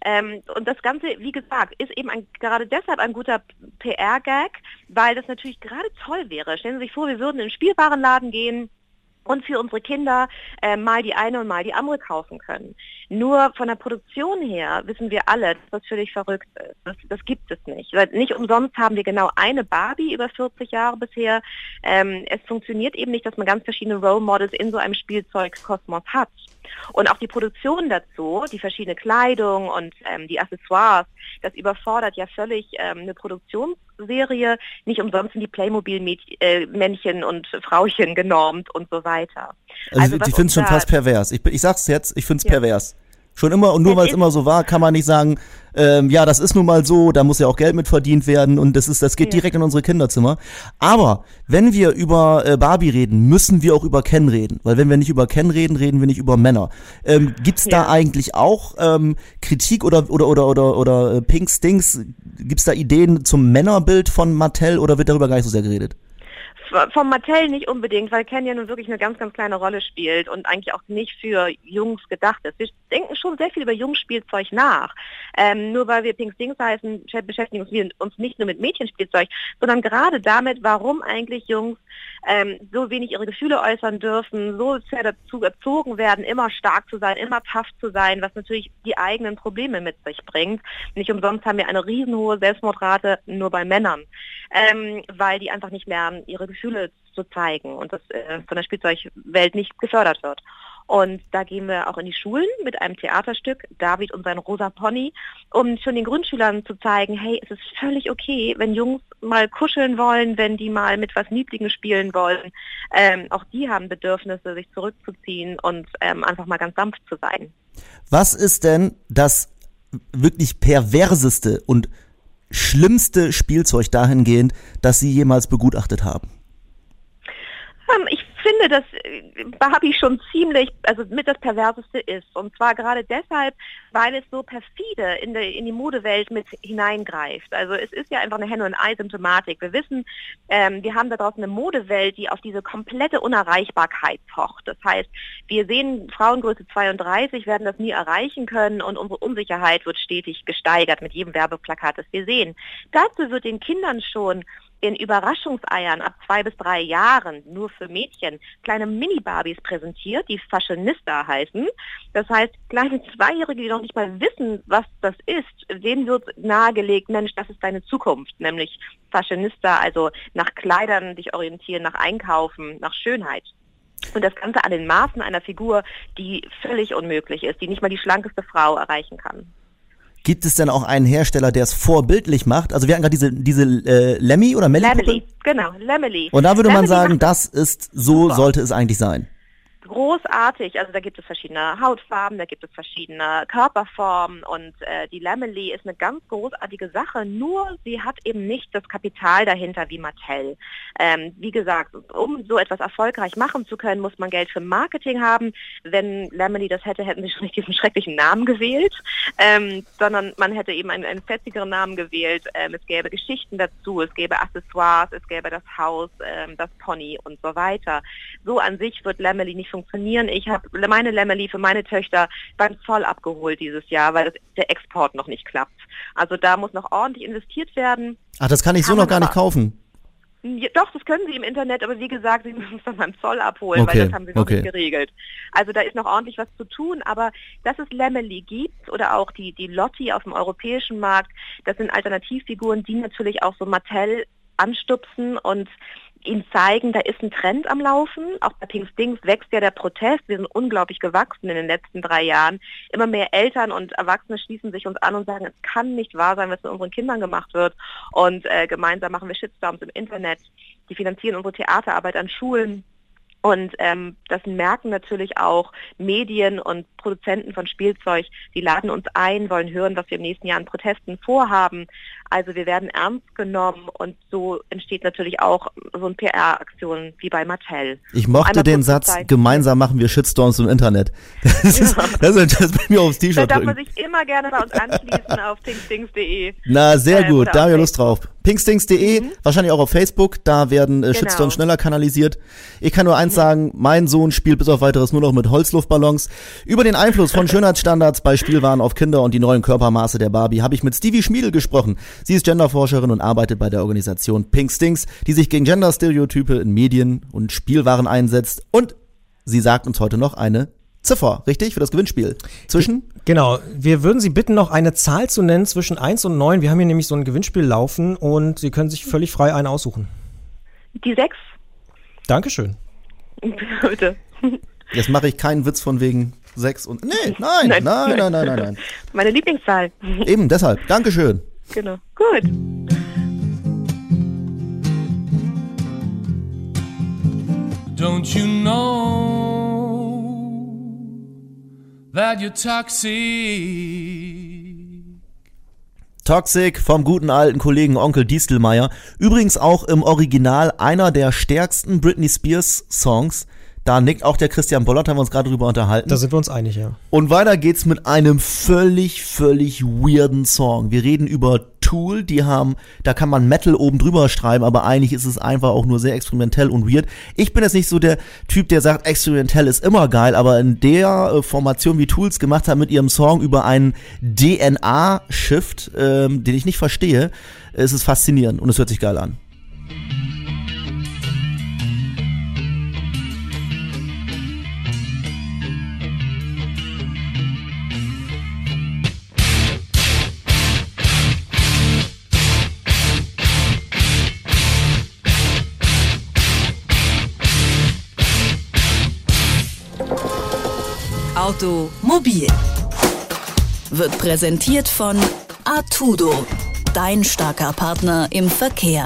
Ähm, und das Ganze, wie gesagt, ist eben ein, gerade deshalb ein guter PR-Gag, weil das natürlich gerade toll wäre. Stellen Sie sich vor, wir würden in den Spielwarenladen gehen, und für unsere Kinder äh, mal die eine und mal die andere kaufen können. Nur von der Produktion her wissen wir alle, dass das völlig verrückt ist. Das, das gibt es nicht. Weil nicht umsonst haben wir genau eine Barbie über 40 Jahre bisher. Ähm, es funktioniert eben nicht, dass man ganz verschiedene Role Models in so einem Spielzeugkosmos hat. Und auch die Produktion dazu, die verschiedene Kleidung und ähm, die Accessoires, das überfordert ja völlig ähm, eine Produktionsserie. Nicht umsonst sind die Playmobil-Männchen äh, und Frauchen genormt und so weiter. Also, also ich finde es schon fast pervers. Ich, ich sag's jetzt, ich finde es ja. pervers. Schon immer und nur weil es immer so war, kann man nicht sagen, ähm, ja, das ist nun mal so, da muss ja auch Geld mit verdient werden und das ist, das geht ja. direkt in unsere Kinderzimmer. Aber wenn wir über äh, Barbie reden, müssen wir auch über Ken reden, weil wenn wir nicht über Ken reden, reden wir nicht über Männer. Ähm, gibt's ja. da eigentlich auch ähm, Kritik oder oder oder oder oder äh, Pink Stings? Gibt's da Ideen zum Männerbild von Mattel oder wird darüber gar nicht so sehr geredet? Vom Mattel nicht unbedingt, weil Ken ja nun wirklich eine ganz, ganz kleine Rolle spielt und eigentlich auch nicht für Jungs gedacht ist. Wir denken schon sehr viel über Jungspielzeug nach. Ähm, nur weil wir Pink Stings heißen, beschäftigen wir uns nicht nur mit Mädchenspielzeug, sondern gerade damit, warum eigentlich Jungs ähm, so wenig ihre Gefühle äußern dürfen, so sehr dazu erzogen werden, immer stark zu sein, immer tough zu sein, was natürlich die eigenen Probleme mit sich bringt. Nicht umsonst haben wir eine riesenhohe Selbstmordrate nur bei Männern, ähm, weil die einfach nicht lernen, ihre Gefühle zu zeigen und das äh, von der Spielzeugwelt nicht gefördert wird. Und da gehen wir auch in die Schulen mit einem Theaterstück, David und sein rosa Pony, um schon den Grundschülern zu zeigen, hey, es ist völlig okay, wenn Jungs mal kuscheln wollen, wenn die mal mit was Niedligen spielen wollen. Ähm, auch die haben Bedürfnisse, sich zurückzuziehen und ähm, einfach mal ganz sanft zu sein. Was ist denn das wirklich perverseste und schlimmste Spielzeug dahingehend, das Sie jemals begutachtet haben? Ähm, ich finde, dass äh, Barbie schon ziemlich, also mit das Perverseste ist. Und zwar gerade deshalb, weil es so perfide in, der, in die Modewelt mit hineingreift. Also es ist ja einfach eine Henne- und Ei-Symptomatik. Wir wissen, ähm, wir haben da draußen eine Modewelt, die auf diese komplette Unerreichbarkeit pocht. Das heißt, wir sehen Frauengröße 32, werden das nie erreichen können und unsere Unsicherheit wird stetig gesteigert mit jedem Werbeplakat, das wir sehen. Dazu wird den Kindern schon in Überraschungseiern ab zwei bis drei Jahren nur für Mädchen kleine Mini-Barbies präsentiert, die Fashionista heißen. Das heißt, kleine Zweijährige, die noch nicht mal wissen, was das ist, denen wird nahegelegt, Mensch, das ist deine Zukunft, nämlich Fashionista, also nach Kleidern dich orientieren, nach Einkaufen, nach Schönheit. Und das Ganze an den Maßen einer Figur, die völlig unmöglich ist, die nicht mal die schlankeste Frau erreichen kann. Gibt es denn auch einen Hersteller, der es vorbildlich macht? Also wir hatten gerade diese, diese äh, Lemmy oder Melly? Lemmy, genau, Lemmy. Und da würde man Lemmy sagen, das ist, so super. sollte es eigentlich sein großartig. Also da gibt es verschiedene Hautfarben, da gibt es verschiedene Körperformen und äh, die Lamely ist eine ganz großartige Sache, nur sie hat eben nicht das Kapital dahinter wie Mattel. Ähm, wie gesagt, um so etwas erfolgreich machen zu können, muss man Geld für Marketing haben. Wenn Lamely das hätte, hätten sie schon nicht diesen schrecklichen Namen gewählt, ähm, sondern man hätte eben einen, einen fetzigeren Namen gewählt. Ähm, es gäbe Geschichten dazu, es gäbe Accessoires, es gäbe das Haus, ähm, das Pony und so weiter. So an sich wird Lamely nicht funktionieren. Ich habe meine Lämmerli für meine Töchter beim Zoll abgeholt dieses Jahr, weil das, der Export noch nicht klappt. Also da muss noch ordentlich investiert werden. Ach, das kann ich kann so noch gar nicht kaufen. Ja, doch, das können Sie im Internet, aber wie gesagt, Sie müssen es dann beim Zoll abholen, okay, weil das haben Sie noch okay. nicht geregelt. Also da ist noch ordentlich was zu tun, aber dass es Lemeli gibt oder auch die, die Lotti auf dem europäischen Markt, das sind Alternativfiguren, die natürlich auch so Mattel anstupsen und ihnen zeigen, da ist ein Trend am Laufen. Auch bei Pink Stings wächst ja der Protest. Wir sind unglaublich gewachsen in den letzten drei Jahren. Immer mehr Eltern und Erwachsene schließen sich uns an und sagen, es kann nicht wahr sein, was mit unseren Kindern gemacht wird. Und äh, gemeinsam machen wir Shitstorms im Internet. Die finanzieren unsere Theaterarbeit an Schulen. Und ähm, das merken natürlich auch Medien und Produzenten von Spielzeug. Die laden uns ein, wollen hören, was wir im nächsten Jahr an Protesten vorhaben. Also wir werden ernst genommen und so entsteht natürlich auch so eine PR-Aktion wie bei Mattel. Ich mochte den Satz, zeigen. gemeinsam machen wir Shitstorms im Internet. Das ist, ja. das ist das bei mir aufs T-Shirt Da darf man sich immer gerne bei uns anschließen auf pinkstings.de. Na, sehr äh, gut, da haben wir Lust drauf. Pinkstings.de, mhm. wahrscheinlich auch auf Facebook, da werden äh, genau. Shitstorms schneller kanalisiert. Ich kann nur eins mhm. sagen, mein Sohn spielt bis auf weiteres nur noch mit Holzluftballons. Über den Einfluss von Schönheitsstandards bei Spielwaren auf Kinder und die neuen Körpermaße der Barbie habe ich mit Stevie Schmiedel gesprochen. Sie ist Genderforscherin und arbeitet bei der Organisation Pink Stings, die sich gegen Genderstereotype in Medien und Spielwaren einsetzt. Und sie sagt uns heute noch eine Ziffer, richtig, für das Gewinnspiel. Zwischen? Genau. Wir würden Sie bitten, noch eine Zahl zu nennen zwischen 1 und 9. Wir haben hier nämlich so ein Gewinnspiel laufen und Sie können sich völlig frei einen aussuchen. Die 6. Dankeschön. Bitte. Jetzt mache ich keinen Witz von wegen 6 und. Nee, nein, nein, nein, nein, nein, nein, nein. Meine Lieblingszahl. Eben, deshalb. Dankeschön. Genau. Gut. Don't you know that you're toxic? Toxic vom guten alten Kollegen Onkel Distelmeier. Übrigens auch im Original einer der stärksten Britney Spears Songs. Da nickt auch der Christian Bollert, haben wir uns gerade drüber unterhalten. Da sind wir uns einig, ja. Und weiter geht's mit einem völlig, völlig weirden Song. Wir reden über Tool, die haben, da kann man Metal oben drüber schreiben, aber eigentlich ist es einfach auch nur sehr experimentell und weird. Ich bin jetzt nicht so der Typ, der sagt, experimentell ist immer geil, aber in der äh, Formation, wie Tools gemacht haben mit ihrem Song über einen DNA-Shift, ähm, den ich nicht verstehe, ist es faszinierend und es hört sich geil an. Automobil wird präsentiert von Artudo, dein starker Partner im Verkehr.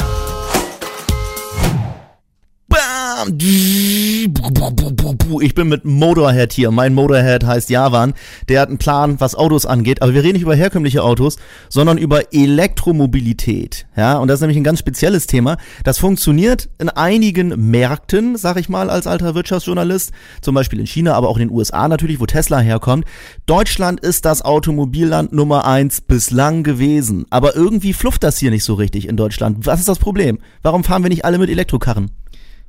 Ich bin mit Motorhead hier. Mein Motorhead heißt Javan. Der hat einen Plan, was Autos angeht. Aber wir reden nicht über herkömmliche Autos, sondern über Elektromobilität. Ja, und das ist nämlich ein ganz spezielles Thema. Das funktioniert in einigen Märkten, sag ich mal, als alter Wirtschaftsjournalist. Zum Beispiel in China, aber auch in den USA natürlich, wo Tesla herkommt. Deutschland ist das Automobilland Nummer eins bislang gewesen. Aber irgendwie flufft das hier nicht so richtig in Deutschland. Was ist das Problem? Warum fahren wir nicht alle mit Elektrokarren?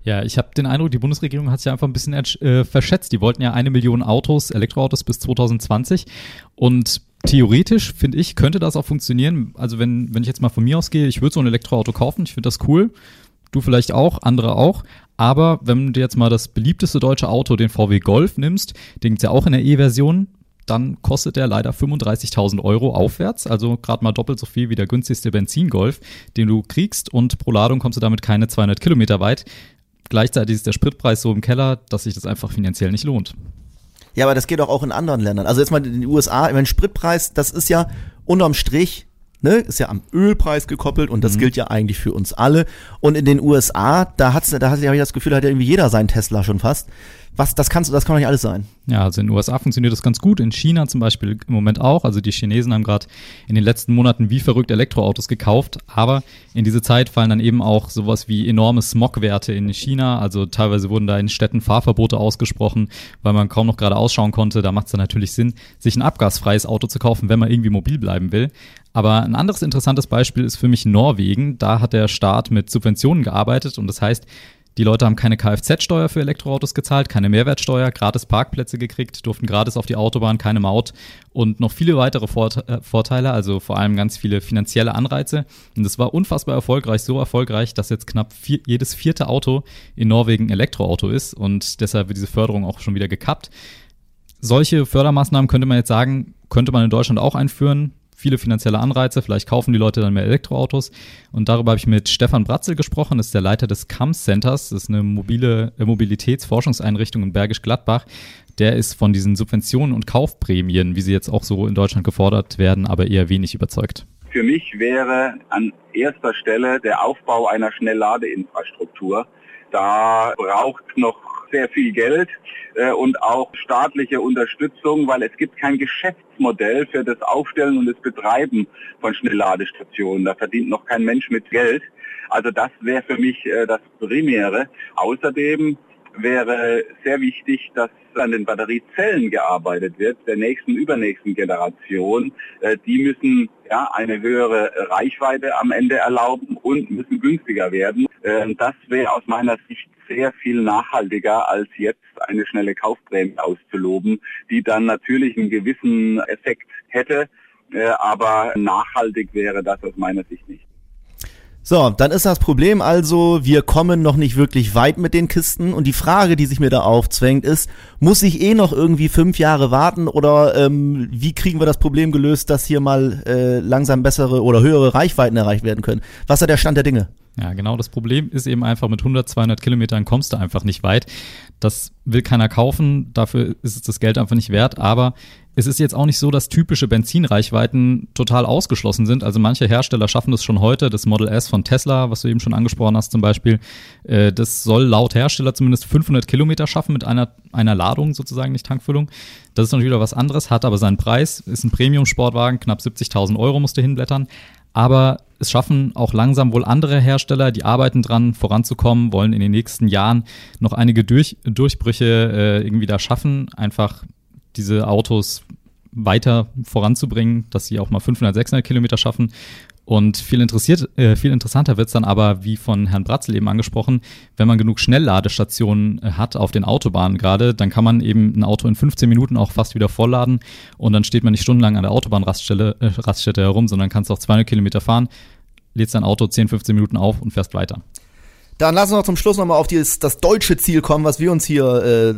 Ja, ich habe den Eindruck, die Bundesregierung hat sich einfach ein bisschen äh, verschätzt. Die wollten ja eine Million Autos, Elektroautos bis 2020 und theoretisch finde ich, könnte das auch funktionieren. Also wenn, wenn ich jetzt mal von mir ausgehe, ich würde so ein Elektroauto kaufen, ich finde das cool. Du vielleicht auch, andere auch. Aber wenn du jetzt mal das beliebteste deutsche Auto, den VW Golf, nimmst, den gibt's ja auch in der E-Version, dann kostet der leider 35.000 Euro aufwärts, also gerade mal doppelt so viel wie der günstigste Benzingolf, den du kriegst und pro Ladung kommst du damit keine 200 Kilometer weit. Gleichzeitig ist der Spritpreis so im Keller, dass sich das einfach finanziell nicht lohnt. Ja, aber das geht auch, auch in anderen Ländern. Also jetzt mal in den USA, ich meine, Spritpreis, das ist ja unterm Strich, ne, ist ja am Ölpreis gekoppelt und das mhm. gilt ja eigentlich für uns alle. Und in den USA, da hat's, da hatte ich das Gefühl, da hat ja irgendwie jeder seinen Tesla schon fast was, das kannst das kann doch nicht alles sein. Ja, also in den USA funktioniert das ganz gut, in China zum Beispiel im Moment auch. Also die Chinesen haben gerade in den letzten Monaten wie verrückt Elektroautos gekauft, aber in diese Zeit fallen dann eben auch sowas wie enorme Smogwerte in China. Also teilweise wurden da in Städten Fahrverbote ausgesprochen, weil man kaum noch gerade ausschauen konnte. Da macht es dann natürlich Sinn, sich ein abgasfreies Auto zu kaufen, wenn man irgendwie mobil bleiben will. Aber ein anderes interessantes Beispiel ist für mich Norwegen. Da hat der Staat mit Subventionen gearbeitet und das heißt, die Leute haben keine Kfz-Steuer für Elektroautos gezahlt, keine Mehrwertsteuer, gratis Parkplätze gekriegt, durften gratis auf die Autobahn, keine Maut und noch viele weitere äh, Vorteile, also vor allem ganz viele finanzielle Anreize. Und es war unfassbar erfolgreich, so erfolgreich, dass jetzt knapp vier, jedes vierte Auto in Norwegen Elektroauto ist und deshalb wird diese Förderung auch schon wieder gekappt. Solche Fördermaßnahmen könnte man jetzt sagen, könnte man in Deutschland auch einführen viele finanzielle Anreize, vielleicht kaufen die Leute dann mehr Elektroautos. Und darüber habe ich mit Stefan Bratzel gesprochen, das ist der Leiter des CAMS Centers, das ist eine mobile äh, Mobilitätsforschungseinrichtung in Bergisch Gladbach. Der ist von diesen Subventionen und Kaufprämien, wie sie jetzt auch so in Deutschland gefordert werden, aber eher wenig überzeugt. Für mich wäre an erster Stelle der Aufbau einer Schnellladeinfrastruktur. Da braucht noch sehr viel Geld äh, und auch staatliche Unterstützung, weil es gibt kein Geschäftsmodell für das Aufstellen und das Betreiben von Schnellladestationen. Da verdient noch kein Mensch mit Geld. Also das wäre für mich äh, das Primäre. Außerdem wäre sehr wichtig, dass an den Batteriezellen gearbeitet wird, der nächsten, übernächsten Generation. Äh, die müssen ja, eine höhere Reichweite am Ende erlauben und müssen günstiger werden. Äh, das wäre aus meiner Sicht sehr viel nachhaltiger, als jetzt eine schnelle Kaufprämie auszuloben, die dann natürlich einen gewissen Effekt hätte, äh, aber nachhaltig wäre das aus meiner Sicht nicht. So, dann ist das Problem also, wir kommen noch nicht wirklich weit mit den Kisten und die Frage, die sich mir da aufzwängt, ist, muss ich eh noch irgendwie fünf Jahre warten oder ähm, wie kriegen wir das Problem gelöst, dass hier mal äh, langsam bessere oder höhere Reichweiten erreicht werden können? Was ist da der Stand der Dinge? Ja, genau. Das Problem ist eben einfach, mit 100, 200 Kilometern kommst du einfach nicht weit. Das will keiner kaufen. Dafür ist es das Geld einfach nicht wert. Aber es ist jetzt auch nicht so, dass typische Benzinreichweiten total ausgeschlossen sind. Also manche Hersteller schaffen das schon heute. Das Model S von Tesla, was du eben schon angesprochen hast zum Beispiel, äh, das soll laut Hersteller zumindest 500 Kilometer schaffen mit einer, einer Ladung sozusagen, nicht Tankfüllung. Das ist natürlich wieder was anderes, hat aber seinen Preis, ist ein Premium-Sportwagen, knapp 70.000 Euro musst du hinblättern. Aber es schaffen auch langsam wohl andere Hersteller, die arbeiten dran, voranzukommen, wollen in den nächsten Jahren noch einige Durch Durchbrüche äh, irgendwie da schaffen, einfach diese Autos weiter voranzubringen, dass sie auch mal 500, 600 Kilometer schaffen. Und viel, interessiert, äh, viel interessanter wird es dann aber, wie von Herrn Bratzel eben angesprochen, wenn man genug Schnellladestationen äh, hat auf den Autobahnen gerade, dann kann man eben ein Auto in 15 Minuten auch fast wieder vollladen und dann steht man nicht stundenlang an der Autobahnraststätte äh, Raststätte herum, sondern kannst auch 200 Kilometer fahren, lädst dein Auto 10, 15 Minuten auf und fährst weiter. Dann lassen wir noch zum Schluss nochmal auf dieses, das deutsche Ziel kommen, was wir uns hier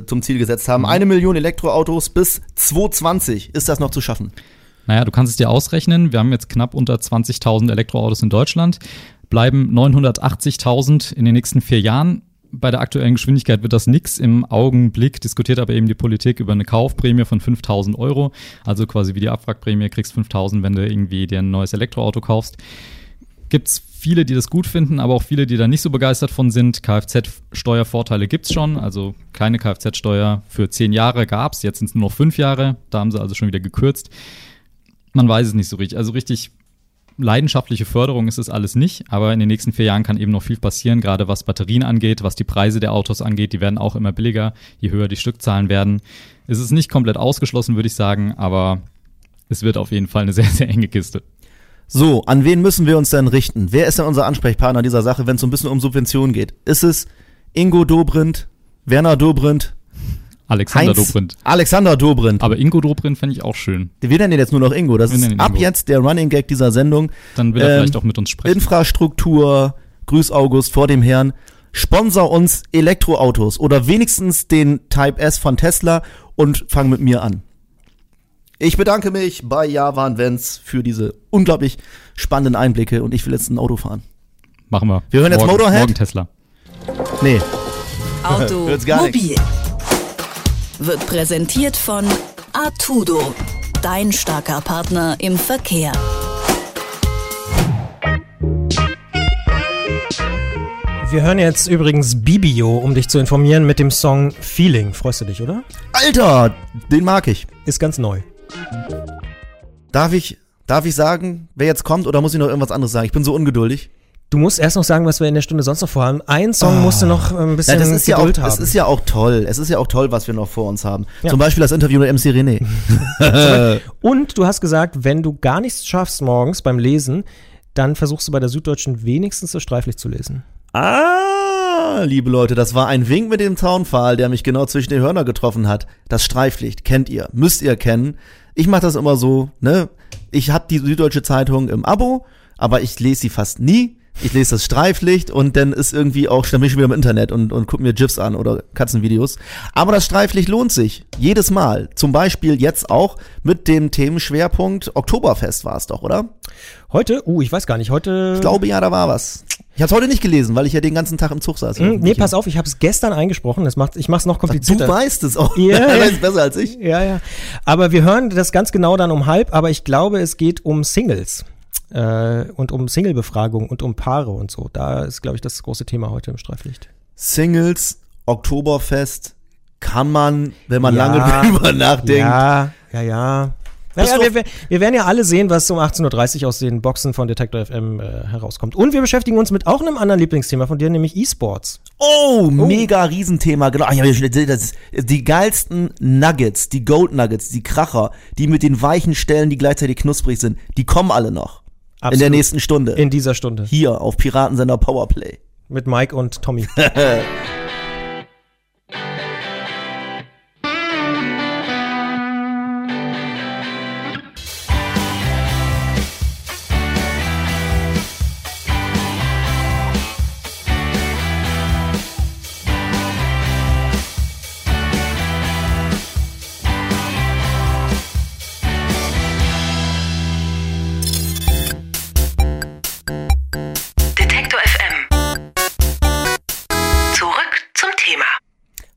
äh, zum Ziel gesetzt haben. Mhm. Eine Million Elektroautos bis 2020. Ist das noch zu schaffen? Naja, du kannst es dir ausrechnen. Wir haben jetzt knapp unter 20.000 Elektroautos in Deutschland, bleiben 980.000 in den nächsten vier Jahren. bei der aktuellen Geschwindigkeit wird das nix. Im Augenblick diskutiert aber eben die Politik über eine Kaufprämie von 5000 Euro. Also quasi wie die Abwrackprämie, kriegst 5000, wenn du irgendwie dir ein neues Elektroauto kaufst. Gibt's viele, die das gut finden, aber auch viele, die da nicht so begeistert von sind. Kfz-Steuervorteile gibt's schon. Also kleine Kfz-Steuer für zehn Jahre gab's. Jetzt sind es nur noch fünf Jahre. Da haben sie also schon wieder gekürzt. Man weiß es nicht so richtig. Also richtig leidenschaftliche Förderung ist es alles nicht, aber in den nächsten vier Jahren kann eben noch viel passieren, gerade was Batterien angeht, was die Preise der Autos angeht. Die werden auch immer billiger, je höher die Stückzahlen werden. Es ist nicht komplett ausgeschlossen, würde ich sagen, aber es wird auf jeden Fall eine sehr, sehr enge Kiste. So, an wen müssen wir uns denn richten? Wer ist denn unser Ansprechpartner dieser Sache, wenn es so ein bisschen um Subventionen geht? Ist es Ingo Dobrindt, Werner Dobrindt, Alexander Heinz, Dobrindt. Alexander Dobrindt. Aber Ingo Dobrindt fände ich auch schön. Wir nennen ihn jetzt nur noch Ingo. Das ist ab Ingo. jetzt der Running Gag dieser Sendung. Dann will er Ähm, vielleicht auch mit uns sprechen. Infrastruktur, Grüß August vor dem Herrn. Sponsor uns Elektroautos oder wenigstens den Type S von Tesla und fang mit mir an. Ich bedanke mich bei Javan Vents für diese unglaublich spannenden Einblicke und ich will jetzt ein Auto fahren. Machen wir. Wir hören jetzt morgen, Motorhead? Morgen Tesla. Nee. Nix. Automobil wird präsentiert von Artudo, dein starker Partner im Verkehr. Wir hören jetzt übrigens Bibio, um dich zu informieren, mit dem Song Feeling. Freust du dich, oder? Alter, den mag ich. Ist ganz neu. Darf ich, darf ich sagen, wer jetzt kommt oder muss ich noch irgendwas anderes sagen? Ich bin so ungeduldig. Du musst erst noch sagen, was wir in der Stunde sonst noch vorhaben. Ein Song musst du noch ein bisschen. Ja, das ist ja, auch, Geduld haben. es ist ja auch toll. Es ist ja auch toll, was wir noch vor uns haben. Ja. Zum Beispiel das Interview mit MC René. Und du hast gesagt, wenn du gar nichts schaffst morgens beim Lesen, dann versuchst du bei der Süddeutschen wenigstens das Streiflicht zu lesen. Ah, liebe Leute, das war ein Wink mit dem Zaunpfahl, der mich genau zwischen den Hörner getroffen hat. Das Streiflicht kennt ihr, müsst ihr kennen. Ich mache das immer so, ne? Ich habe die Süddeutsche Zeitung im Abo, aber ich lese sie fast nie. Ich lese das Streiflicht und dann ist irgendwie auch, dann bin ich schon wieder im Internet und, und guck mir GIFs an oder Katzenvideos. Aber das Streiflicht lohnt sich. Jedes Mal. Zum Beispiel jetzt auch mit dem Themenschwerpunkt Oktoberfest war es doch, oder? Heute? Uh, ich weiß gar nicht. Heute. Ich glaube ja, da war was. Ich habe es heute nicht gelesen, weil ich ja den ganzen Tag im Zug saß. Hm, nee, pass auf, ich habe es gestern eingesprochen. Das macht, ich mache es noch komplizierter. Du weißt es auch. Ja, Er ja. weiß besser als ich. Ja, ja. Aber wir hören das ganz genau dann um halb, aber ich glaube, es geht um Singles. Äh, und um Singlebefragung und um Paare und so. Da ist, glaube ich, das große Thema heute im Streiflicht. Singles, Oktoberfest, kann man, wenn man Ja, lange drüber nachdenkt. Ja, ja, ja. Naja, wir, wir, werden ja alle sehen, was um 18.30 Uhr aus den Boxen von Detektor FM äh, herauskommt. Und wir beschäftigen uns mit auch einem anderen Lieblingsthema von dir, nämlich E-Sports. Oh, mega Riesenthema, genau. Ach, ja, das ist, die geilsten Nuggets, die Gold Nuggets, die Kracher, die mit den weichen Stellen, die gleichzeitig knusprig sind, die kommen alle noch. In der Absolut. nächsten Stunde. In dieser Stunde. Hier auf Piratensender Powerplay. Mit Mike und Tommy.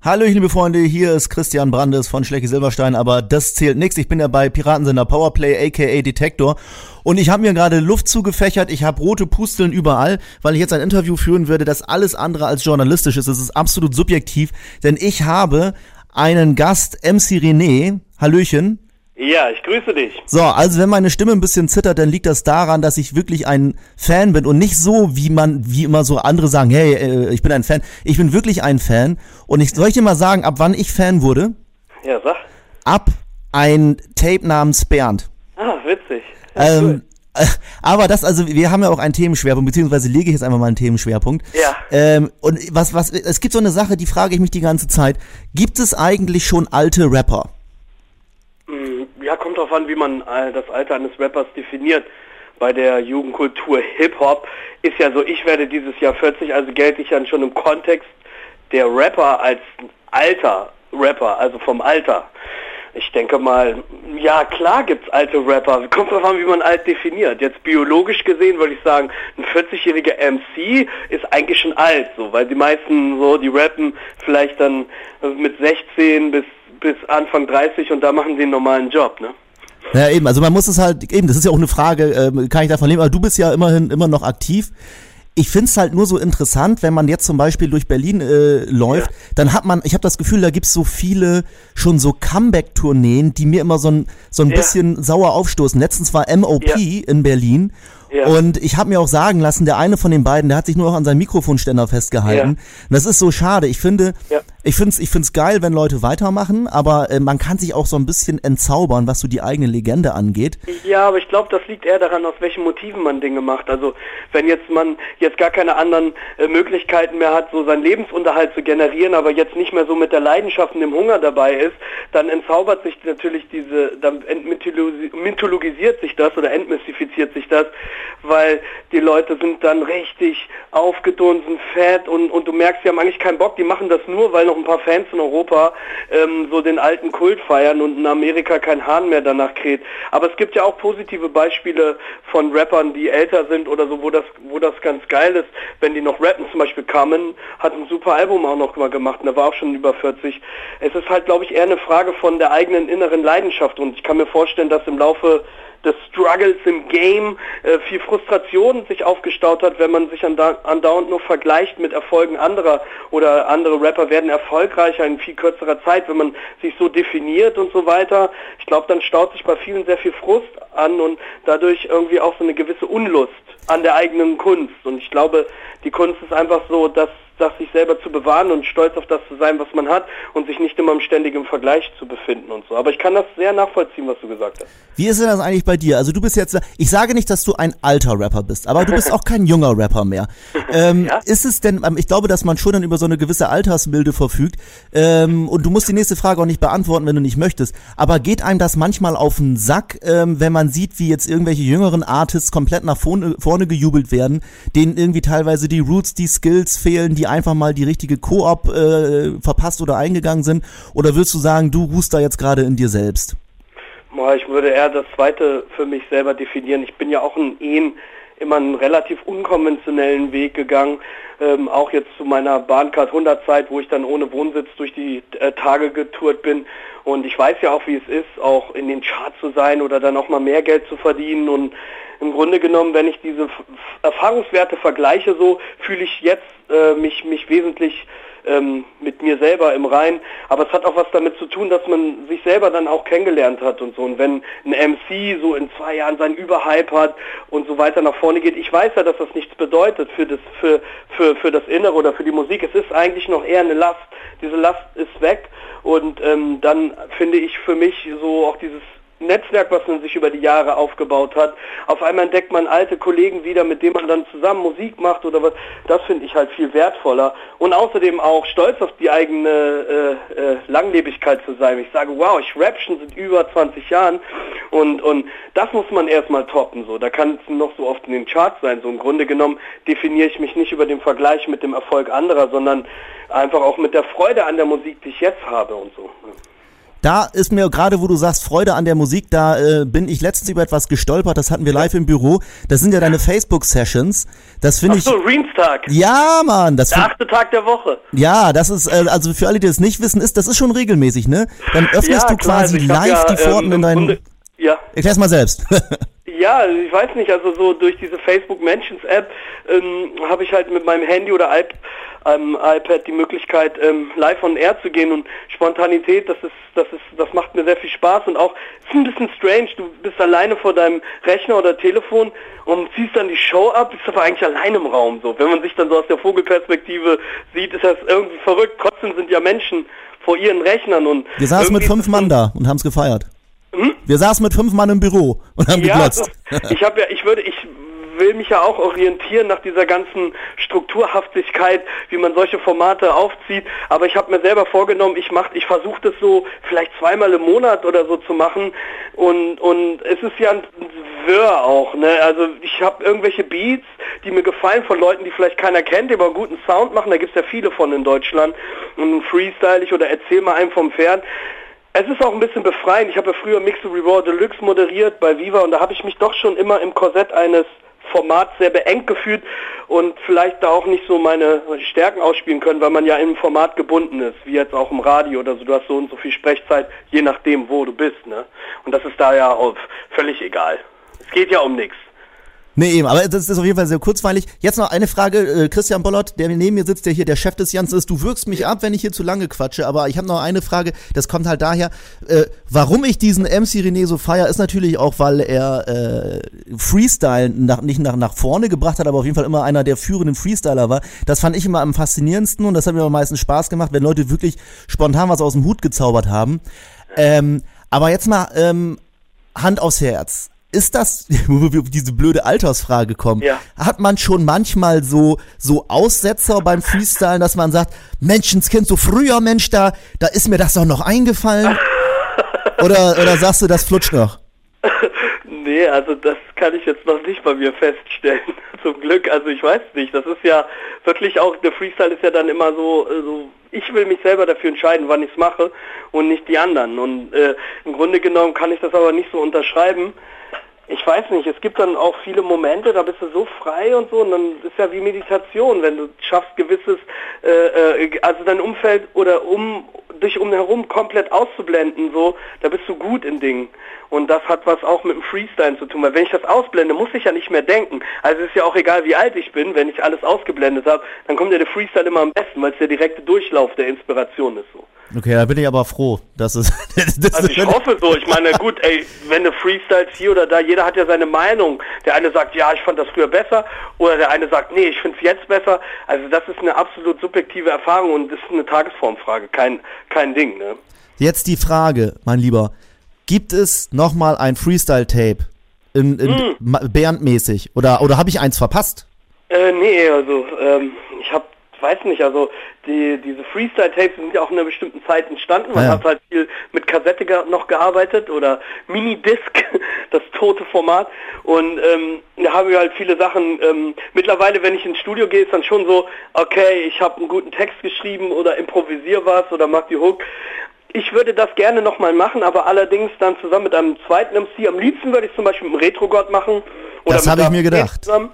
Hallo, liebe Freunde, hier ist Christian Brandes von Schlecke Silberstein, aber das zählt nichts. Ich bin ja bei Piratensender Powerplay, aka Detektor. Und ich habe mir gerade Luft zugefächert, ich habe rote Pusteln überall, weil ich jetzt ein Interview führen würde, das alles andere als journalistisch ist. Es ist absolut subjektiv, denn ich habe einen Gast, MC René. Hallöchen. Ja, ich grüße dich. So, also wenn meine Stimme ein bisschen zittert, dann liegt das daran, dass ich wirklich ein Fan bin und nicht so, wie man, wie immer so andere sagen, hey, äh, ich bin ein Fan. Ich bin wirklich ein Fan. Und ich soll ich dir mal sagen, ab wann ich Fan wurde? Ja, sag. Ab ein Tape namens Bernd. Ah, witzig. Ähm, äh, aber das, also wir haben ja auch einen Themenschwerpunkt, beziehungsweise lege ich jetzt einfach mal einen Themenschwerpunkt. Ja. Ähm, und was, was, es gibt so eine Sache, die frage ich mich die ganze Zeit. Gibt es eigentlich schon alte Rapper? Ja, kommt drauf an, wie man äh, das Alter eines Rappers definiert. Bei der Jugendkultur Hip-Hop ist ja so, ich werde dieses Jahr 40, also gelte ich dann schon im Kontext der Rapper als alter Rapper, also vom Alter. ich denke mal, ja klar gibt's alte Rapper. Kommt drauf an, wie man alt definiert. Jetzt biologisch gesehen würde ich sagen, ein 40-jähriger MC ist eigentlich schon alt, so, weil die meisten so, die rappen vielleicht dann mit 16 bis bis Anfang 30 und da machen sie einen normalen Job, ne? Ja, eben, also man muss es halt, eben, das ist ja auch eine Frage, äh, kann ich davon leben, aber du bist ja immerhin immer noch aktiv ich find's halt nur so interessant, wenn man jetzt zum Beispiel durch Berlin äh, läuft, ja. dann hat man, ich habe das Gefühl, da gibt's so viele schon so Comeback-Tourneen, die mir immer so ein, so ein ja. bisschen sauer aufstoßen. Letztens war MOP ja. in Berlin ja. Und ich habe mir auch sagen lassen, der eine von den beiden, der hat sich nur noch an seinem Mikrofonständer festgehalten. Ja. das ist so schade. Ich finde, ja. ich finde es ich find's geil, wenn Leute weitermachen, aber äh, man kann sich auch so ein bisschen entzaubern, was so die eigene Legende angeht. Ja, aber ich glaube, das liegt eher daran, aus welchen Motiven man Dinge macht. Also wenn jetzt man jetzt gar keine anderen äh, Möglichkeiten mehr hat, so seinen Lebensunterhalt zu generieren, aber jetzt nicht mehr so mit der Leidenschaft und dem Hunger dabei ist, dann entzaubert sich natürlich diese, dann entmythologisiert sich das oder entmystifiziert sich das, weil die Leute sind dann richtig aufgedunsen, fett und, und du merkst, die haben eigentlich keinen Bock, die machen das nur, weil noch ein paar Fans in Europa ähm, so den alten Kult feiern und in Amerika kein Hahn mehr danach kräht. Aber es gibt ja auch positive Beispiele von Rappern, die älter sind oder so, wo das, wo das ganz geil ist, wenn die noch rappen, zum Beispiel Carmen hat ein super Album auch noch mal gemacht und da war auch schon über 40. Es ist halt, glaube ich, eher eine Frage von der eigenen inneren Leidenschaft und ich kann mir vorstellen, dass im Laufe des Struggles im Game äh, viel Frustration sich aufgestaut hat, wenn man sich andauernd nur vergleicht mit Erfolgen anderer oder andere Rapper werden erfolgreicher in viel kürzerer Zeit, wenn man sich so definiert und so weiter. Ich glaube, dann staut sich bei vielen sehr viel Frust an und dadurch irgendwie auch so eine gewisse Unlust an der eigenen Kunst. Und ich glaube, die Kunst ist einfach so, dass das sich selber zu bewahren und stolz auf das zu sein, was man hat und sich nicht immer im ständigen Vergleich zu befinden und so. Aber ich kann das sehr nachvollziehen, was du gesagt hast. Wie ist denn das eigentlich bei dir? Also du bist jetzt, ich sage nicht, dass du ein alter Rapper bist, aber du bist auch kein junger Rapper mehr. Ähm, ja? Ist es denn, ähm, ich glaube, dass man schon dann über so eine gewisse Altersmilde verfügt ähm, und du musst die nächste Frage auch nicht beantworten, wenn du nicht möchtest, aber geht einem das manchmal auf den Sack, ähm, wenn man sieht, wie jetzt irgendwelche jüngeren Artists komplett nach vorne, vorne gejubelt werden, denen irgendwie teilweise die Roots, die Skills fehlen, die die einfach mal die richtige Koop äh, verpasst oder eingegangen sind? Oder würdest du sagen, du ruhst da jetzt gerade in dir selbst? Ich würde eher das zweite für mich selber definieren. Ich bin ja auch ein Ehen immer einen relativ unkonventionellen Weg gegangen, ähm, auch jetzt zu meiner Bahncard 100 Zeit, wo ich dann ohne Wohnsitz durch die äh, Tage getourt bin. Und ich weiß ja auch, wie es ist, auch in den Charts zu sein oder dann auch mal mehr Geld zu verdienen. Und im Grunde genommen, wenn ich diese Erfahrungswerte vergleiche, so fühle ich jetzt äh, mich, mich wesentlich ähm, mit mir selber im Rein. Aber es hat auch was damit zu tun, dass man sich selber dann auch kennengelernt hat und so. Und wenn ein MC so in zwei Jahren seinen Überhype hat und so weiter nach vorne geht, ich weiß ja, dass das nichts bedeutet für das, für, für, für das Innere oder für die Musik. Es ist eigentlich noch eher eine Last. Diese Last ist weg. Und ähm, dann finde ich für mich so auch dieses Netzwerk, was man sich über die Jahre aufgebaut hat. Auf einmal entdeckt man alte Kollegen wieder, mit denen man dann zusammen Musik macht oder was. Das finde ich halt viel wertvoller. Und außerdem auch stolz auf die eigene äh, äh, Langlebigkeit zu sein. Ich sage, wow, ich rap schon seit über 20 Jahren und, und das muss man erstmal toppen. So. Da kann es noch so oft in den Charts sein. So im Grunde genommen definiere ich mich nicht über den Vergleich mit dem Erfolg anderer, sondern einfach auch mit der Freude an der Musik, die ich jetzt habe und so da ist mir gerade, wo du sagst, Freude an der Musik, da äh, bin ich letztens über etwas gestolpert, das hatten wir live im Büro. Das sind ja deine Facebook-Sessions. Das finde ich. Ach so, Reams-Tag. Ja, Mann. Das der achte Tag der Woche. Ja, das ist, äh, also für alle, die das nicht wissen, ist, das ist schon regelmäßig, ne? Dann öffnest ja, du klar, quasi also live ja, die Pforten ähm, in deinen. Ja. Erklär's mal selbst. Ja, ich weiß nicht, also so durch diese Facebook Mentions App ähm, habe ich halt mit meinem Handy oder iP ähm, iPad die Möglichkeit, ähm, live on air zu gehen und Spontanität, das ist, das ist, das macht mir sehr viel Spaß und auch, es ist ein bisschen strange, du bist alleine vor deinem Rechner oder Telefon und ziehst dann die Show ab, bist aber eigentlich allein im Raum, so. Wenn man sich dann so aus der Vogelperspektive sieht, ist das irgendwie verrückt, trotzdem sind ja Menschen vor ihren Rechnern und. Wir saßen mit fünf Mann da und haben es gefeiert. Hm? Wir saßen mit fünf Mann im Büro und haben ja, geglotzt. ich habe ja, ich würde, ich will mich ja auch orientieren nach dieser ganzen Strukturhaftigkeit, wie man solche Formate aufzieht. Aber ich habe mir selber vorgenommen, ich mach, ich versuche das so vielleicht zweimal im Monat oder so zu machen. Und und es ist ja ein Wirr auch. Ne? Also ich habe irgendwelche Beats, die mir gefallen von Leuten, die vielleicht keiner kennt, die aber einen guten Sound machen. Da gibt es ja viele von in Deutschland. Und freestyle ich oder erzähl mal einem vom Pferd Es ist auch ein bisschen befreiend. Ich habe ja früher Mix Reward Deluxe moderiert bei Viva und da habe ich mich doch schon immer im Korsett eines Formats sehr beengt gefühlt und vielleicht da auch nicht so meine Stärken ausspielen können, weil man ja im Format gebunden ist, wie jetzt auch im Radio oder so. Du hast so und so viel Sprechzeit, je nachdem, wo du bist. Ne? Und das ist da ja völlig egal. Es geht ja um nichts. Nee, eben, aber das ist auf jeden Fall sehr kurzweilig. Jetzt noch eine Frage, äh, Christian Bollert, der neben mir sitzt, der hier der Chef des Jans ist. Du wirkst mich ab, wenn ich hier zu lange quatsche, aber ich habe noch eine Frage, das kommt halt daher, äh, warum ich diesen MC René so feier, ist natürlich auch, weil er äh, Freestyle nach, nicht nach, nach vorne gebracht hat, aber auf jeden Fall immer einer der führenden Freestyler war. Das fand ich immer am faszinierendsten und das hat mir am meisten Spaß gemacht, wenn Leute wirklich spontan was aus dem Hut gezaubert haben. Ähm, aber jetzt mal ähm, Hand aufs Herz ist das, wo wir auf diese blöde Altersfrage kommen, Ja. hat man schon manchmal so, so Aussetzer beim Freestylen, dass man sagt, Menschenskind, so früher, Mensch, da, da ist mir das doch noch eingefallen? oder, oder sagst du, das flutscht noch? Nee, also das kann ich jetzt noch nicht bei mir feststellen. Zum Glück, also ich weiß nicht. Das ist ja wirklich auch, der Freestyle ist ja dann immer so, so ich will mich selber dafür entscheiden, wann ich es mache und nicht die anderen. Und äh, im Grunde genommen kann ich das aber nicht so unterschreiben. Ich weiß nicht, es gibt dann auch viele Momente, da bist du so frei und so, und dann ist ja wie Meditation, wenn du schaffst, gewisses, äh, äh, also dein Umfeld oder um dich umherum komplett auszublenden, so, da bist du gut in Dingen. Und das hat was auch mit dem Freestyle zu tun, weil wenn ich das ausblende, muss ich ja nicht mehr denken. Also es ist ja auch egal, wie alt ich bin, wenn ich alles ausgeblendet habe, dann kommt ja der Freestyle immer am besten, weil es der direkte Durchlauf der Inspiration ist so. Okay, da bin ich aber froh, dass es. das Also ich hoffe so. Ich meine, gut, ey, wenn du freestyles hier oder da, jeder hat ja seine Meinung. Der eine sagt, ja, ich fand das früher besser, oder der eine sagt, nee, ich finde es jetzt besser. Also das ist eine absolut subjektive Erfahrung und ist eine Tagesformfrage, kein kein Ding, ne? Jetzt die Frage, mein Lieber. Gibt es nochmal ein Freestyle-Tape? In, in Hm. Bernd-mäßig? Oder, oder habe ich eins verpasst? Äh, nee, also ähm, weiß nicht, also die, diese Freestyle-Tapes sind ja auch in einer bestimmten Zeit entstanden. Man ja. hat halt viel mit Kassette noch gearbeitet oder Minidisc, das tote Format. Und ähm, da haben wir halt viele Sachen. Ähm, mittlerweile, wenn ich ins Studio gehe, ist dann schon so, okay, ich habe einen guten Text geschrieben oder improvisier was oder mach die Hook. Ich würde das gerne nochmal machen, aber allerdings dann zusammen mit einem zweiten MC. Am liebsten würde ich zum Beispiel mit dem Retro-Gott machen. Das mit habe ich mir gedacht. Zusammen.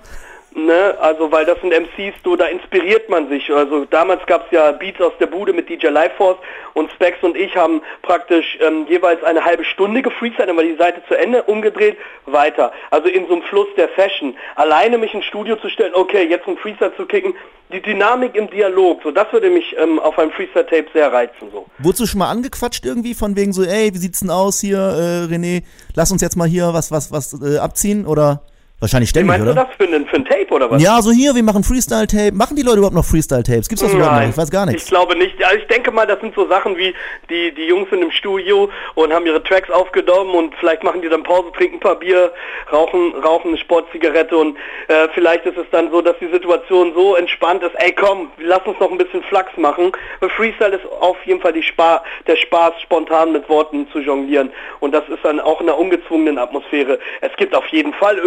Ne, also weil das sind MCs, so da inspiriert man sich. Also damals gab es ja Beats aus der Bude mit DJ Lifeforce und Specs und ich haben praktisch ähm, jeweils eine halbe Stunde gefreestylt, dann war die Seite zu Ende, umgedreht, weiter. Also in so einem Fluss der Session. Alleine mich ins Studio zu stellen, okay, jetzt einen Freestyle zu kicken, die Dynamik im Dialog, so das würde mich ähm, auf einem Freestyle-Tape sehr reizen. So. Wurdest du schon mal angequatscht irgendwie von wegen so, ey, wie sieht's denn aus hier, äh, René? Lass uns jetzt mal hier was, was, was äh, abziehen? Oder wahrscheinlich Wie ständig, meinst oder? du das für ein, für ein Tape oder was? Ja, so hier, wir machen Freestyle-Tape. Machen die Leute überhaupt noch Freestyle-Tapes? Gibt's das überhaupt noch? Ich weiß gar Ich nichts. glaube nicht. Also ich denke mal, das sind so Sachen wie, die, die Jungs sind im Studio und haben ihre Tracks aufgenommen und vielleicht machen die dann Pause, trinken ein paar Bier, rauchen, rauchen eine Sportzigarette und äh, vielleicht ist es dann so, dass die Situation so entspannt ist, ey komm, lass uns noch ein bisschen Flachs machen. Weil Freestyle ist auf jeden Fall Spa der Spaß, spontan mit Worten zu jonglieren und das ist dann auch in einer ungezwungenen Atmosphäre. Es gibt auf jeden Fall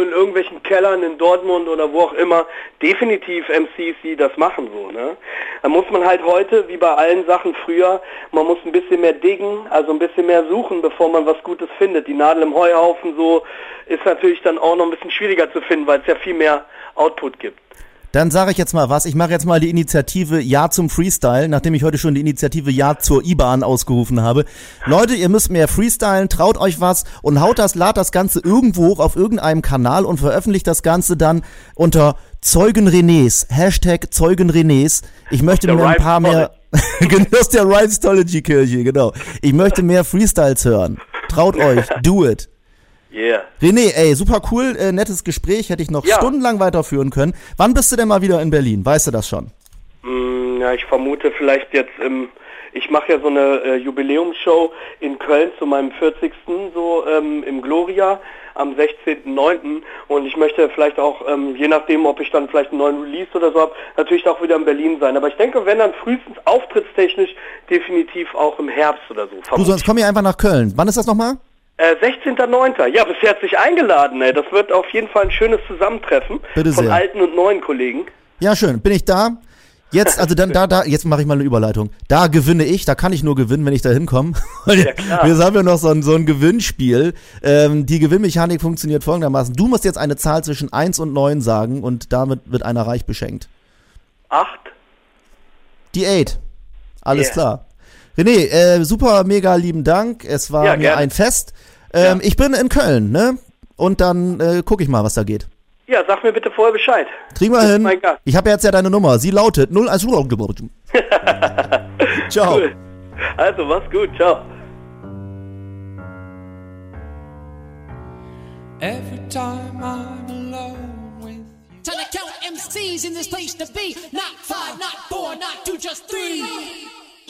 in irgendwelchen Kellern in Dortmund oder wo auch immer definitiv MCs, die das machen so, ne? Da muss man halt heute, wie bei allen Sachen früher, man muss ein bisschen mehr diggen, also ein bisschen mehr suchen, bevor man was Gutes findet. Die Nadel im Heuhaufen so ist natürlich dann auch noch ein bisschen schwieriger zu finden, weil es ja viel mehr Output gibt. Dann sage ich jetzt mal was. Ich mache jetzt mal die Initiative Ja zum Freestyle, nachdem ich heute schon die Initiative Ja zur IBAN ausgerufen habe. Leute, ihr müsst mehr freestylen, traut euch was und haut das, lad das Ganze irgendwo hoch auf irgendeinem Kanal und veröffentlicht das Ganze dann unter Zeugen Renés, Hashtag Zeugen Renés. Ich möchte mir ein paar mehr, aus der Rhymestology Kirche, genau. Ich möchte mehr Freestyles hören. Traut euch, do it. Yeah. René, ey, super cool, äh, nettes Gespräch, hätte ich noch Ja. stundenlang weiterführen können. Wann bist du denn mal wieder in Berlin? Weißt du das schon? Mm, Ja, ich vermute vielleicht jetzt im, ich mache ja so eine äh, Jubiläumsshow in Köln zu meinem 40. so ähm, im Gloria am 16.09. und ich möchte vielleicht auch, ähm, je nachdem, ob ich dann vielleicht einen neuen Release oder so habe, natürlich auch wieder in Berlin sein. Aber ich denke, wenn dann frühestens auftrittstechnisch definitiv auch im Herbst oder so. Du, vermute sonst komm hier einfach nach Köln. Wann ist das nochmal? Äh, 16.09. Ja, bis herzlich eingeladen. Ey. Das wird auf jeden Fall ein schönes Zusammentreffen Bitte von sehr. alten und neuen Kollegen. Ja, schön. Bin ich da? Jetzt, also dann, da, da, jetzt mache ich mal eine Überleitung. Da gewinne ich, da kann ich nur gewinnen, wenn ich da hinkomme. Ja. Wir haben ja noch so ein, so ein Gewinnspiel. Ähm, die Gewinnmechanik funktioniert folgendermaßen. Du musst jetzt eine Zahl zwischen 1 und 9 sagen und damit wird einer reich beschenkt. 8. Die 8. Alles Yeah. klar. René, äh, super, mega lieben Dank. Es war Ja, mir gerne. ein Fest. Ähm, Ich bin in Köln, ne? Und dann äh, gucke ich mal, was da geht. Ja, sag mir bitte vorher Bescheid. Kriegen wir hin. Ich habe jetzt ja deine Nummer. Sie lautet 0 als Ciao. Cool. Also, mach's gut. Ciao. Every time I'm alone with you. Time to count MCs in this place to be. Not five, not four, not two, just three.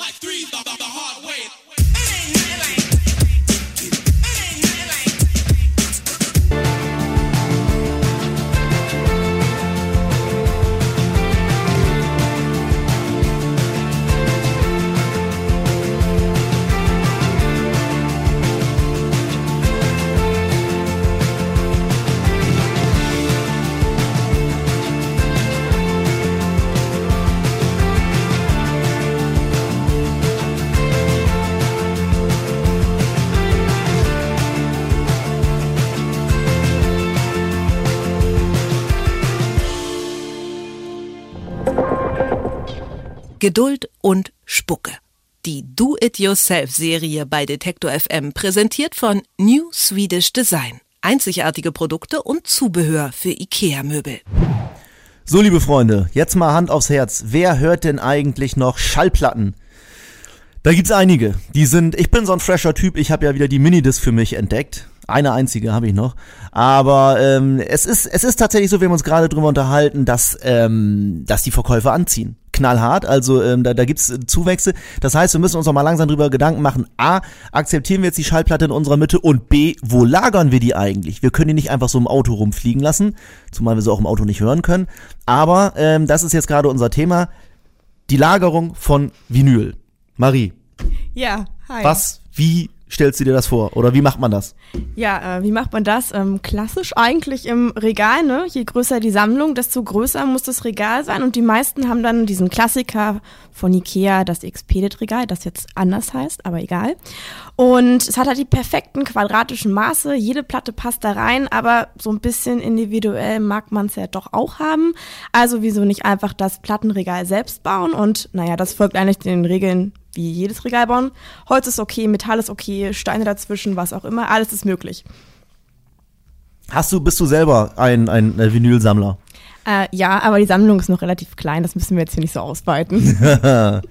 Like three the, the, the hard way. Geduld und Spucke. Die Do-It-Yourself-Serie bei Detektor FM präsentiert von New Swedish Design. Einzigartige Produkte und Zubehör für IKEA-Möbel. So, liebe Freunde, jetzt mal Hand aufs Herz. Wer hört denn eigentlich noch Schallplatten? Da gibt's einige. Die sind, ich bin so ein fresher Typ, ich habe ja wieder die Minidisc für mich entdeckt. Eine einzige habe ich noch. Aber ähm, es, ist, es ist tatsächlich so, wir haben uns gerade drüber unterhalten, dass, ähm, dass die Verkäufe anziehen. Knallhart, also ähm, da, da gibt's äh, Zuwächse. Das heißt, wir müssen uns auch mal langsam drüber Gedanken machen. A, akzeptieren wir jetzt die Schallplatte in unserer Mitte und B, wo lagern wir die eigentlich? Wir können die nicht einfach so im Auto rumfliegen lassen, zumal wir sie auch im Auto nicht hören können. Aber ähm, das ist jetzt gerade unser Thema. Die Lagerung von Vinyl. Marie, Ja, hi. was, wie stellst du dir das vor? Oder wie macht man das? Ja, äh, wie macht man das? Ähm, klassisch eigentlich im Regal, ne? Je größer die Sammlung, desto größer muss das Regal sein. Und die meisten haben dann diesen Klassiker von Ikea, das Expedit-Regal, das jetzt anders heißt, aber egal. Und es hat halt die perfekten quadratischen Maße. Jede Platte passt da rein, aber so ein bisschen individuell mag man es ja doch auch haben. Also wieso nicht einfach das Plattenregal selbst bauen? Und naja, das folgt eigentlich den Regeln wie jedes Regal bauen. Holz ist okay, Metall ist okay, Steine dazwischen, was auch immer, alles ist möglich. Hast du, bist du selber ein, ein Vinylsammler? Äh, ja, aber die Sammlung ist noch relativ klein, das müssen wir jetzt hier nicht so ausweiten.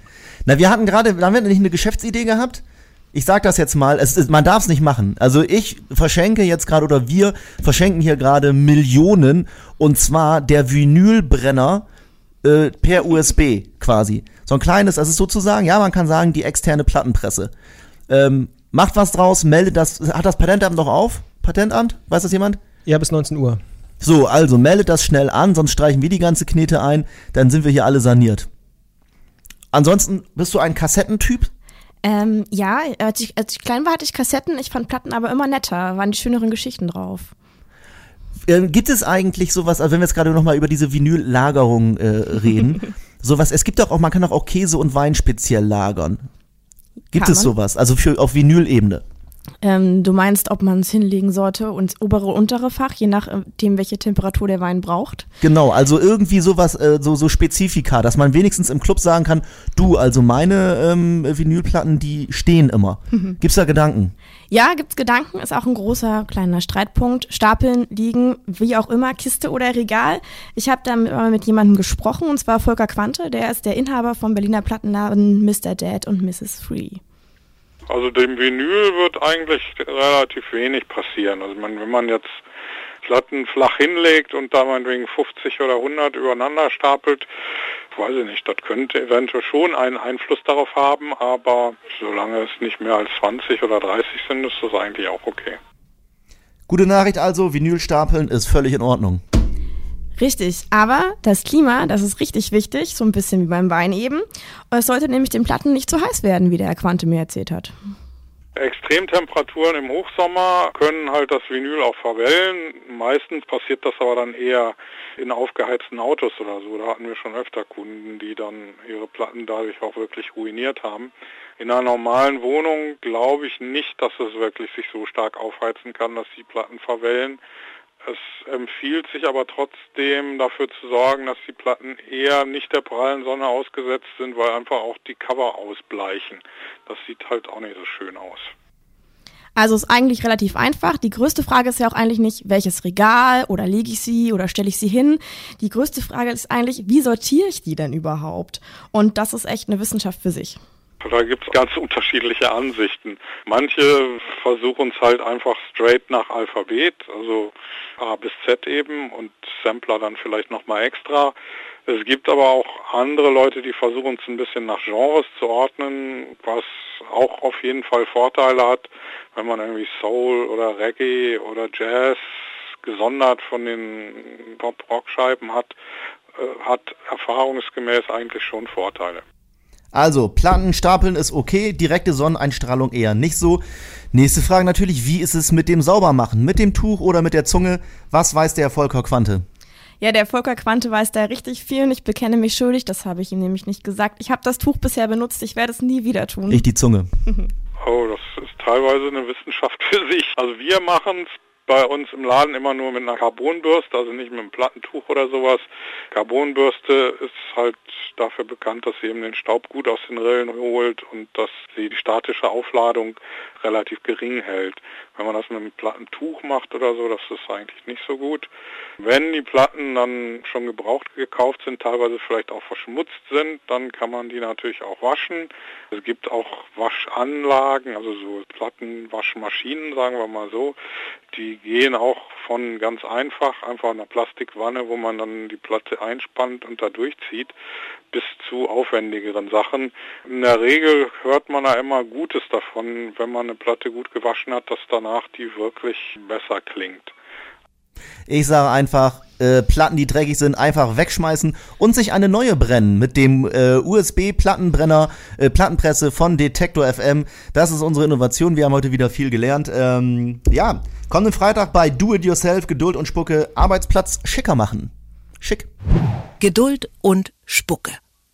Na, wir hatten gerade, haben wir nicht eine Geschäftsidee gehabt? Ich sag das jetzt mal, es man darf es nicht machen. Also ich verschenke jetzt gerade oder wir verschenken hier gerade Millionen und zwar der Vinylbrenner äh, per USB quasi. So ein kleines, das ist sozusagen, ja, man kann sagen, die externe Plattenpresse. Ähm, macht was draus, meldet das, hat das Patentamt noch auf? Patentamt? Weiß das jemand? Ja, bis 19 Uhr. So, also meldet das schnell an, sonst streichen wir die ganze Knete ein, dann sind wir hier alle saniert. Ansonsten bist du ein Kassettentyp? ähm, ja, als ich, als ich klein war, hatte ich Kassetten, ich fand Platten aber immer netter, waren die schöneren Geschichten drauf. Ähm, gibt es eigentlich sowas, also wenn wir jetzt gerade nochmal über diese Vinyl-Lagerung äh, reden, sowas, es gibt doch auch, man kann doch auch Käse und Wein speziell lagern. Gibt Kann es man. sowas? Also für auf Vinylebene. Ähm, du meinst, ob man es hinlegen sollte und obere, untere Fach, je nachdem, welche Temperatur der Wein braucht? Genau, also irgendwie sowas, äh, so, so Spezifika, dass man wenigstens im Club sagen kann, du, also meine ähm, Vinylplatten, die stehen immer. Mhm. Gibt's da Gedanken? Ja, gibt's Gedanken, ist auch ein großer kleiner Streitpunkt. Stapeln, liegen, wie auch immer, Kiste oder Regal. Ich habe da mit, mal mit jemandem gesprochen, und zwar Volker Quante, der ist der Inhaber vom Berliner Plattenladen Mr. Dad und Mrs. Free. Also dem Vinyl wird eigentlich relativ wenig passieren. Also man, wenn man jetzt Platten flach hinlegt und da meinetwegen 50 oder 100 übereinander stapelt, weiß ich nicht, das könnte eventuell schon einen Einfluss darauf haben, aber solange es nicht mehr als 20 oder 30 sind, ist das eigentlich auch okay. Gute Nachricht also, Vinylstapeln ist völlig in Ordnung. Richtig, aber das Klima, das ist richtig wichtig, so ein bisschen wie beim Wein eben. Es sollte nämlich den Platten nicht zu heiß werden, wie der Herr Quante mir erzählt hat. Extremtemperaturen im Hochsommer können halt das Vinyl auch verwellen. Meistens passiert das aber dann eher in aufgeheizten Autos oder so. Da hatten wir schon öfter Kunden, die dann ihre Platten dadurch auch wirklich ruiniert haben. In einer normalen Wohnung glaube ich nicht, dass es wirklich sich so stark aufheizen kann, dass die Platten verwellen. Es empfiehlt sich aber trotzdem dafür zu sorgen, dass die Platten eher nicht der prallen Sonne ausgesetzt sind, weil einfach auch die Cover ausbleichen. Das sieht halt auch nicht so schön aus. Also ist eigentlich relativ einfach. Die größte Frage ist ja auch eigentlich nicht, welches Regal oder lege ich sie oder stelle ich sie hin. Die größte Frage ist eigentlich, wie sortiere ich die denn überhaupt? Und das ist echt eine Wissenschaft für sich. Da gibt es ganz unterschiedliche Ansichten. Manche versuchen es halt einfach straight nach Alphabet, also A bis Z eben und Sampler dann vielleicht nochmal extra. Es gibt aber auch andere Leute, die versuchen es ein bisschen nach Genres zu ordnen, was auch auf jeden Fall Vorteile hat, wenn man irgendwie Soul oder Reggae oder Jazz gesondert von den Pop-Rock-Scheiben hat, äh, hat erfahrungsgemäß eigentlich schon Vorteile. Also, Platten stapeln ist okay, direkte Sonneneinstrahlung eher nicht so. Nächste Frage natürlich, wie ist es mit dem Saubermachen? Mit dem Tuch oder mit der Zunge? Was weiß der Volker Quante? Ja, der Volker Quante weiß da richtig viel und ich bekenne mich schuldig, das habe ich ihm nämlich nicht gesagt. Ich habe das Tuch bisher benutzt, ich werde es nie wieder tun. Ich die Zunge. oh, das ist teilweise eine Wissenschaft für sich. Also wir machen es bei uns im Laden immer nur mit einer Carbonbürste, also nicht mit einem Plattentuch oder sowas. Carbonbürste ist halt dafür bekannt, dass sie eben den Staub gut aus den Rillen holt und dass sie die statische Aufladung relativ gering hält. Wenn man das mit einem Plattentuch macht oder so, das ist eigentlich nicht so gut. Wenn die Platten dann schon gebraucht gekauft sind, teilweise vielleicht auch verschmutzt sind, dann kann man die natürlich auch waschen. Es gibt auch Waschanlagen, also so Plattenwaschmaschinen, sagen wir mal so, die gehen auch von ganz einfach, einfach einer Plastikwanne, wo man dann die Platte einspannt und da durchzieht, bis zu aufwendigeren Sachen. In der Regel hört man da immer Gutes davon, wenn man eine Platte gut gewaschen hat, dass danach die wirklich besser klingt. Ich sage einfach, äh, Platten, die dreckig sind, einfach wegschmeißen und sich eine neue brennen mit dem äh, USB-Plattenbrenner, äh, Plattenpresse von Detektor FM. Das ist unsere Innovation. Wir haben heute wieder viel gelernt. Ähm, ja, kommenden Freitag bei Do It Yourself, Geduld und Spucke, Arbeitsplatz schicker machen. Schick. Geduld und Spucke.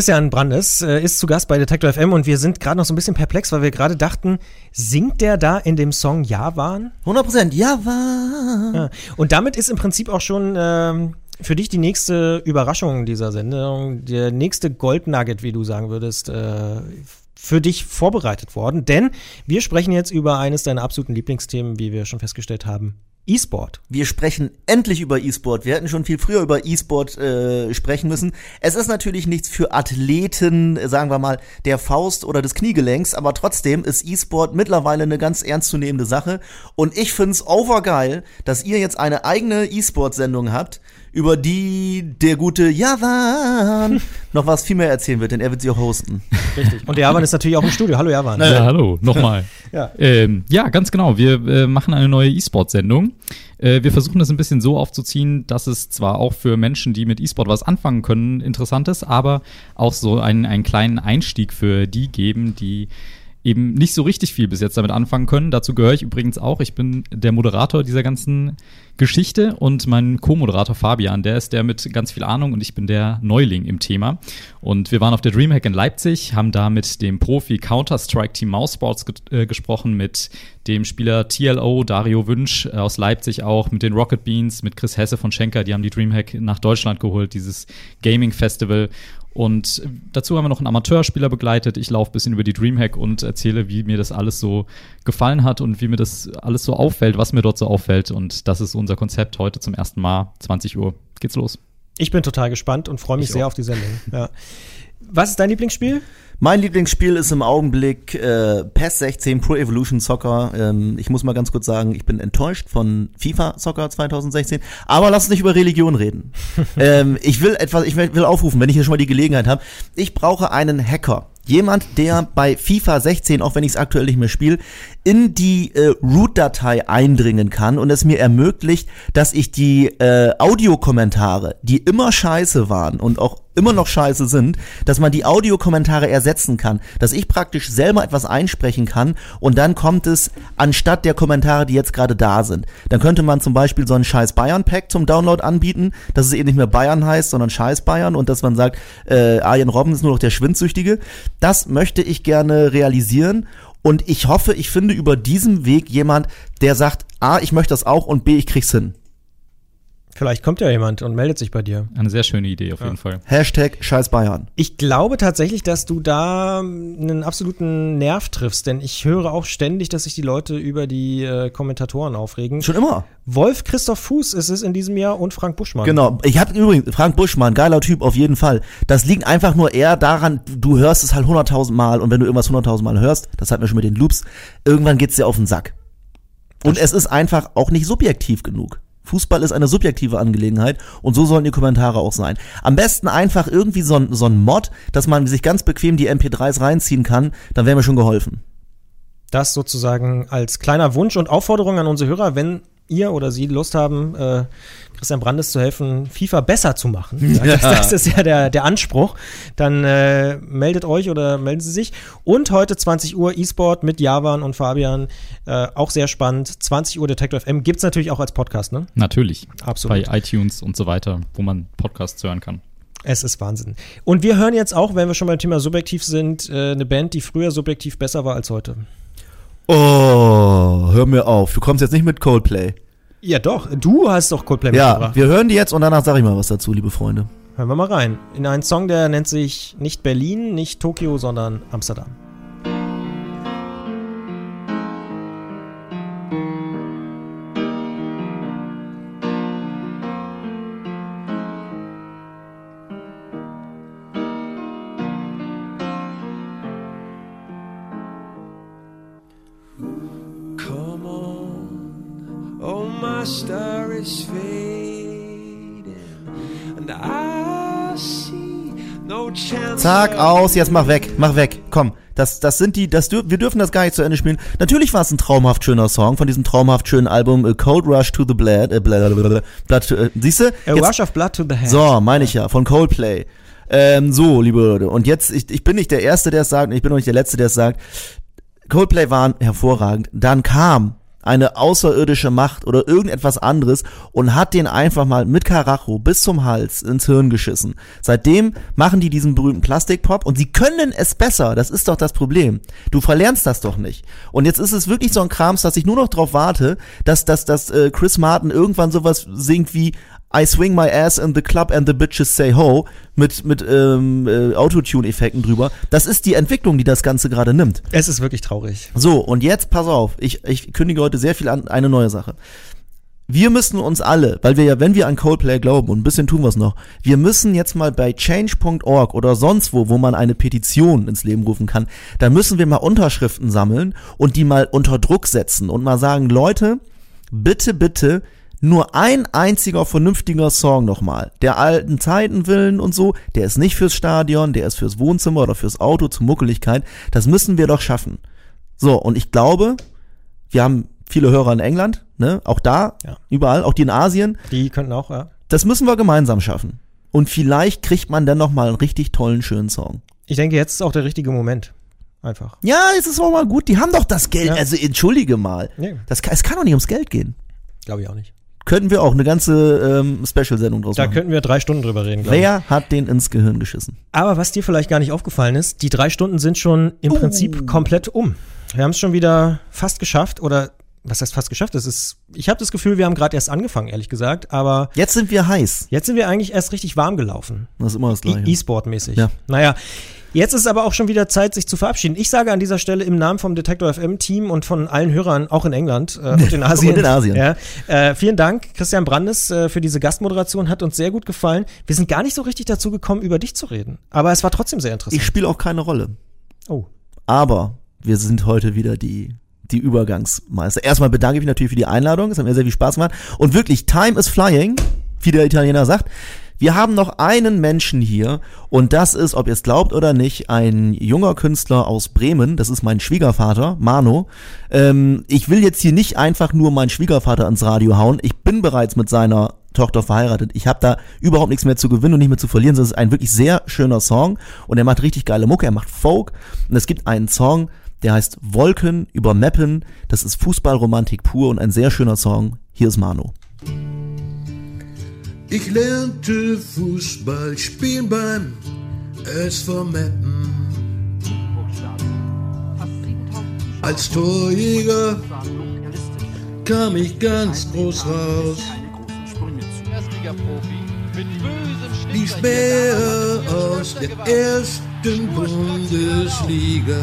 Christian Brandes äh, ist zu Gast bei Detector FM und wir sind gerade noch so ein bisschen perplex, weil wir gerade dachten, singt der da in dem Song Javan? 100% Javan. Ja. Und damit ist im Prinzip auch schon ähm, für dich die nächste Überraschung dieser Sendung, der nächste Goldnugget, wie du sagen würdest, äh, für dich vorbereitet worden. Denn wir sprechen jetzt über eines deiner absoluten Lieblingsthemen, wie wir schon festgestellt haben, E-Sport. Wir sprechen endlich über E-Sport. Wir hätten schon viel früher über E-Sport äh, sprechen müssen. Es ist natürlich nichts für Athleten, sagen wir mal, der Faust oder des Kniegelenks, aber trotzdem ist E-Sport mittlerweile eine ganz ernstzunehmende Sache. Und ich find's overgeil, dass ihr jetzt eine eigene E-Sport-Sendung habt, über die der gute Javan noch was viel mehr erzählen wird, denn er wird sie auch hosten. Richtig. Und der Javan ist natürlich auch im Studio. Hallo Javan. Ja, hallo, nochmal. ja. Ähm, ja, ganz genau. Wir äh, machen eine neue E-Sport-Sendung. Äh, wir versuchen das ein bisschen so aufzuziehen, dass es zwar auch für Menschen, die mit E-Sport was anfangen können, interessant ist, aber auch so einen, einen kleinen Einstieg für die geben, die eben nicht so richtig viel bis jetzt damit anfangen können. Dazu gehöre ich übrigens auch. Ich bin der Moderator dieser ganzen Geschichte und mein Co-Moderator Fabian, der ist der mit ganz viel Ahnung und ich bin der Neuling im Thema. Und wir waren auf der Dreamhack in Leipzig, haben da mit dem Profi Counter-Strike Team Mousesports ge äh, gesprochen, mit dem Spieler TLO Dario Wünsch äh, aus Leipzig auch, mit den Rocket Beans, mit Chris Hesse von Schenker, die haben die Dreamhack nach Deutschland geholt, dieses Gaming Festival. Und dazu haben wir noch einen Amateurspieler begleitet. Ich laufe ein bisschen über die Dreamhack und erzähle, wie mir das alles so gefallen hat und wie mir das alles so auffällt, was mir dort so auffällt. Und das ist unser Konzept heute zum ersten Mal. 20 Uhr geht's los. Ich bin total gespannt und freue mich Ich sehr auch. auf die Sendung. Ja. Was ist dein Lieblingsspiel? Mein Lieblingsspiel ist im Augenblick äh, PES 16 Pro Evolution Soccer. Ähm, ich muss mal ganz kurz sagen, ich bin enttäuscht von FIFA Soccer 2016. Aber lass uns nicht über Religion reden. ähm, ich will etwas, ich will aufrufen, wenn ich hier schon mal die Gelegenheit habe. Ich brauche einen Hacker. Jemand, der bei FIFA 16, auch wenn ich es aktuell nicht mehr spiele, in die äh, Root-Datei eindringen kann und es mir ermöglicht, dass ich die äh, Audiokommentare, die immer scheiße waren und auch immer noch scheiße sind, dass man die Audiokommentare ersetzen kann, dass ich praktisch selber etwas einsprechen kann und dann kommt es anstatt der Kommentare, die jetzt gerade da sind. Dann könnte man zum Beispiel so einen scheiß Bayern-Pack zum Download anbieten, dass es eben nicht mehr Bayern heißt, sondern scheiß Bayern und dass man sagt, äh, Arjen Robben ist nur noch der Schwindsüchtige. Das möchte ich gerne realisieren und ich hoffe, ich finde über diesem Weg jemand, der sagt, A, ich möchte das auch und B, ich krieg's hin. Vielleicht kommt ja jemand und meldet sich bei dir. Eine sehr schöne Idee auf Ja. jeden Fall. Hashtag scheiß Bayern. Ich glaube tatsächlich, dass du da einen absoluten Nerv triffst, denn ich höre auch ständig, dass sich die Leute über die äh, Kommentatoren aufregen. Schon immer. Wolf Christoph Fuß ist es in diesem Jahr und Frank Buschmann. Genau. Ich habe übrigens, Frank Buschmann, geiler Typ auf jeden Fall. Das liegt einfach nur eher daran, du hörst es halt hunderttausend Mal und wenn du irgendwas hunderttausend Mal hörst, das hatten wir schon mit den Loops, irgendwann geht's dir auf den Sack. Und es ist einfach auch nicht subjektiv genug. Fußball ist eine subjektive Angelegenheit und so sollen die Kommentare auch sein. Am besten einfach irgendwie so ein, so ein Mod, dass man sich ganz bequem die MP3s reinziehen kann, dann wäre mir schon geholfen. Das sozusagen als kleiner Wunsch und Aufforderung an unsere Hörer, wenn ihr oder sie Lust haben, äh, Christian Brandes zu helfen, FIFA besser zu machen. Ja. Das, das ist ja der, der Anspruch. Dann äh, meldet euch oder melden Sie sich. Und heute 20 Uhr E-Sport mit Javan und Fabian. Äh, auch sehr spannend. 20 Uhr Detector FM gibt's natürlich auch als Podcast, ne? Natürlich. Absolut. Bei iTunes und so weiter, wo man Podcasts hören kann. Es ist Wahnsinn. Und wir hören jetzt auch, wenn wir schon beim Thema subjektiv sind, äh, eine Band, die früher subjektiv besser war als heute. Oh, hör mir auf. Du kommst jetzt nicht mit Coldplay. Ja, doch. Du hast doch Coldplay Ja, mitgebracht. wir hören die jetzt und danach sage ich mal was dazu, liebe Freunde. Hören wir mal rein. In einen Song, der nennt sich nicht Berlin, nicht Tokio, sondern Amsterdam. Zack, aus, jetzt mach weg, mach weg. Komm, das, das sind die, das dür wir dürfen das gar nicht zu Ende spielen. Natürlich war es ein traumhaft schöner Song von diesem traumhaft schönen Album A Cold Rush to the Blood. Äh, Blood, Blood, Blood äh, siehst du? A Rush of Blood to the Head. So, meine ich ja, von Coldplay. Ähm, so, liebe Leute, und jetzt, ich, ich bin nicht der Erste, der es sagt, und ich bin auch nicht der Letzte, der es sagt. Coldplay waren hervorragend. Dann kam eine außerirdische Macht oder irgendetwas anderes und hat den einfach mal mit Karacho bis zum Hals ins Hirn geschissen. Seitdem machen die diesen berühmten Plastikpop und sie können es besser. Das ist doch das Problem. Du verlernst das doch nicht. Und jetzt ist es wirklich so ein Krams, dass ich nur noch drauf warte, dass, dass, dass äh, Chris Martin irgendwann sowas singt wie I swing my ass in the club and the bitches say ho mit, mit ähm, äh, Autotune-Effekten drüber. Das ist die Entwicklung, die das Ganze gerade nimmt. Es ist wirklich traurig. So, und jetzt pass auf, ich, ich kündige heute sehr viel an, eine neue Sache. Wir müssen uns alle, weil wir ja, wenn wir an Coldplay glauben, und ein bisschen tun wir es noch, wir müssen jetzt mal bei change.org oder sonst wo, wo man eine Petition ins Leben rufen kann, da müssen wir mal Unterschriften sammeln und die mal unter Druck setzen und mal sagen, Leute, bitte, bitte, nur ein einziger vernünftiger Song nochmal. Der alten Zeiten willen und so, der ist nicht fürs Stadion, der ist fürs Wohnzimmer oder fürs Auto zur Muckeligkeit. Das müssen wir doch schaffen. So, und ich glaube, wir haben viele Hörer in England, ne? Auch da, Ja. überall, auch die in Asien. Die könnten auch, ja. Das müssen wir gemeinsam schaffen. Und vielleicht kriegt man dann noch mal einen richtig tollen, schönen Song. Ich denke, jetzt ist auch der richtige Moment. Einfach. Ja, es ist auch mal gut. Die haben doch das Geld. Ja. Also entschuldige mal. Nee. Das, es kann doch nicht ums Geld gehen. Glaube ich auch nicht. Könnten wir auch eine ganze ähm, Special-Sendung draus Da machen. könnten wir drei Stunden drüber reden, glaube ich. Wer hat den ins Gehirn geschissen? Aber was dir vielleicht gar nicht aufgefallen ist, die drei Stunden sind schon im Prinzip komplett um. Wir haben es schon wieder fast geschafft oder was heißt fast geschafft? Das ist, ich habe das Gefühl, wir haben gerade erst angefangen, ehrlich gesagt, aber Jetzt sind wir heiß. jetzt sind wir eigentlich erst richtig warm gelaufen. Das ist immer das Gleiche. E- E-Sport-mäßig. Ja. Naja, jetzt ist aber auch schon wieder Zeit, sich zu verabschieden. Ich sage an dieser Stelle im Namen vom Detektor FM-Team und von allen Hörern, auch in England äh, und in Asien. Und in Asien. Ja, äh, vielen Dank, Christian Brandes, äh, für diese Gastmoderation. Hat uns sehr gut gefallen. Wir sind gar nicht so richtig dazu gekommen, über dich zu reden. Aber es war trotzdem sehr interessant. Ich spiele auch keine Rolle. Oh. Aber wir sind heute wieder die, die Übergangsmeister. Erstmal bedanke ich mich natürlich für die Einladung. Es hat mir sehr viel Spaß gemacht. Und wirklich, time is flying, wie der Italiener sagt. Wir haben noch einen Menschen hier und das ist, ob ihr es glaubt oder nicht, ein junger Künstler aus Bremen. Das ist mein Schwiegervater, Mano. Ähm, ich will jetzt hier nicht einfach nur meinen Schwiegervater ans Radio hauen. Ich bin bereits mit seiner Tochter verheiratet. Ich habe da überhaupt nichts mehr zu gewinnen und nicht mehr zu verlieren. Es ist ein wirklich sehr schöner Song und er macht richtig geile Mucke. Er macht Folk und es gibt einen Song, der heißt Wolken über Meppen. Das ist Fußballromantik pur und ein sehr schöner Song. Hier ist Mano. Ich lernte Fußball spielen beim SV Meppen. Als Torjäger kam ich ganz groß raus. Lief mehr aus der ersten Bundesliga.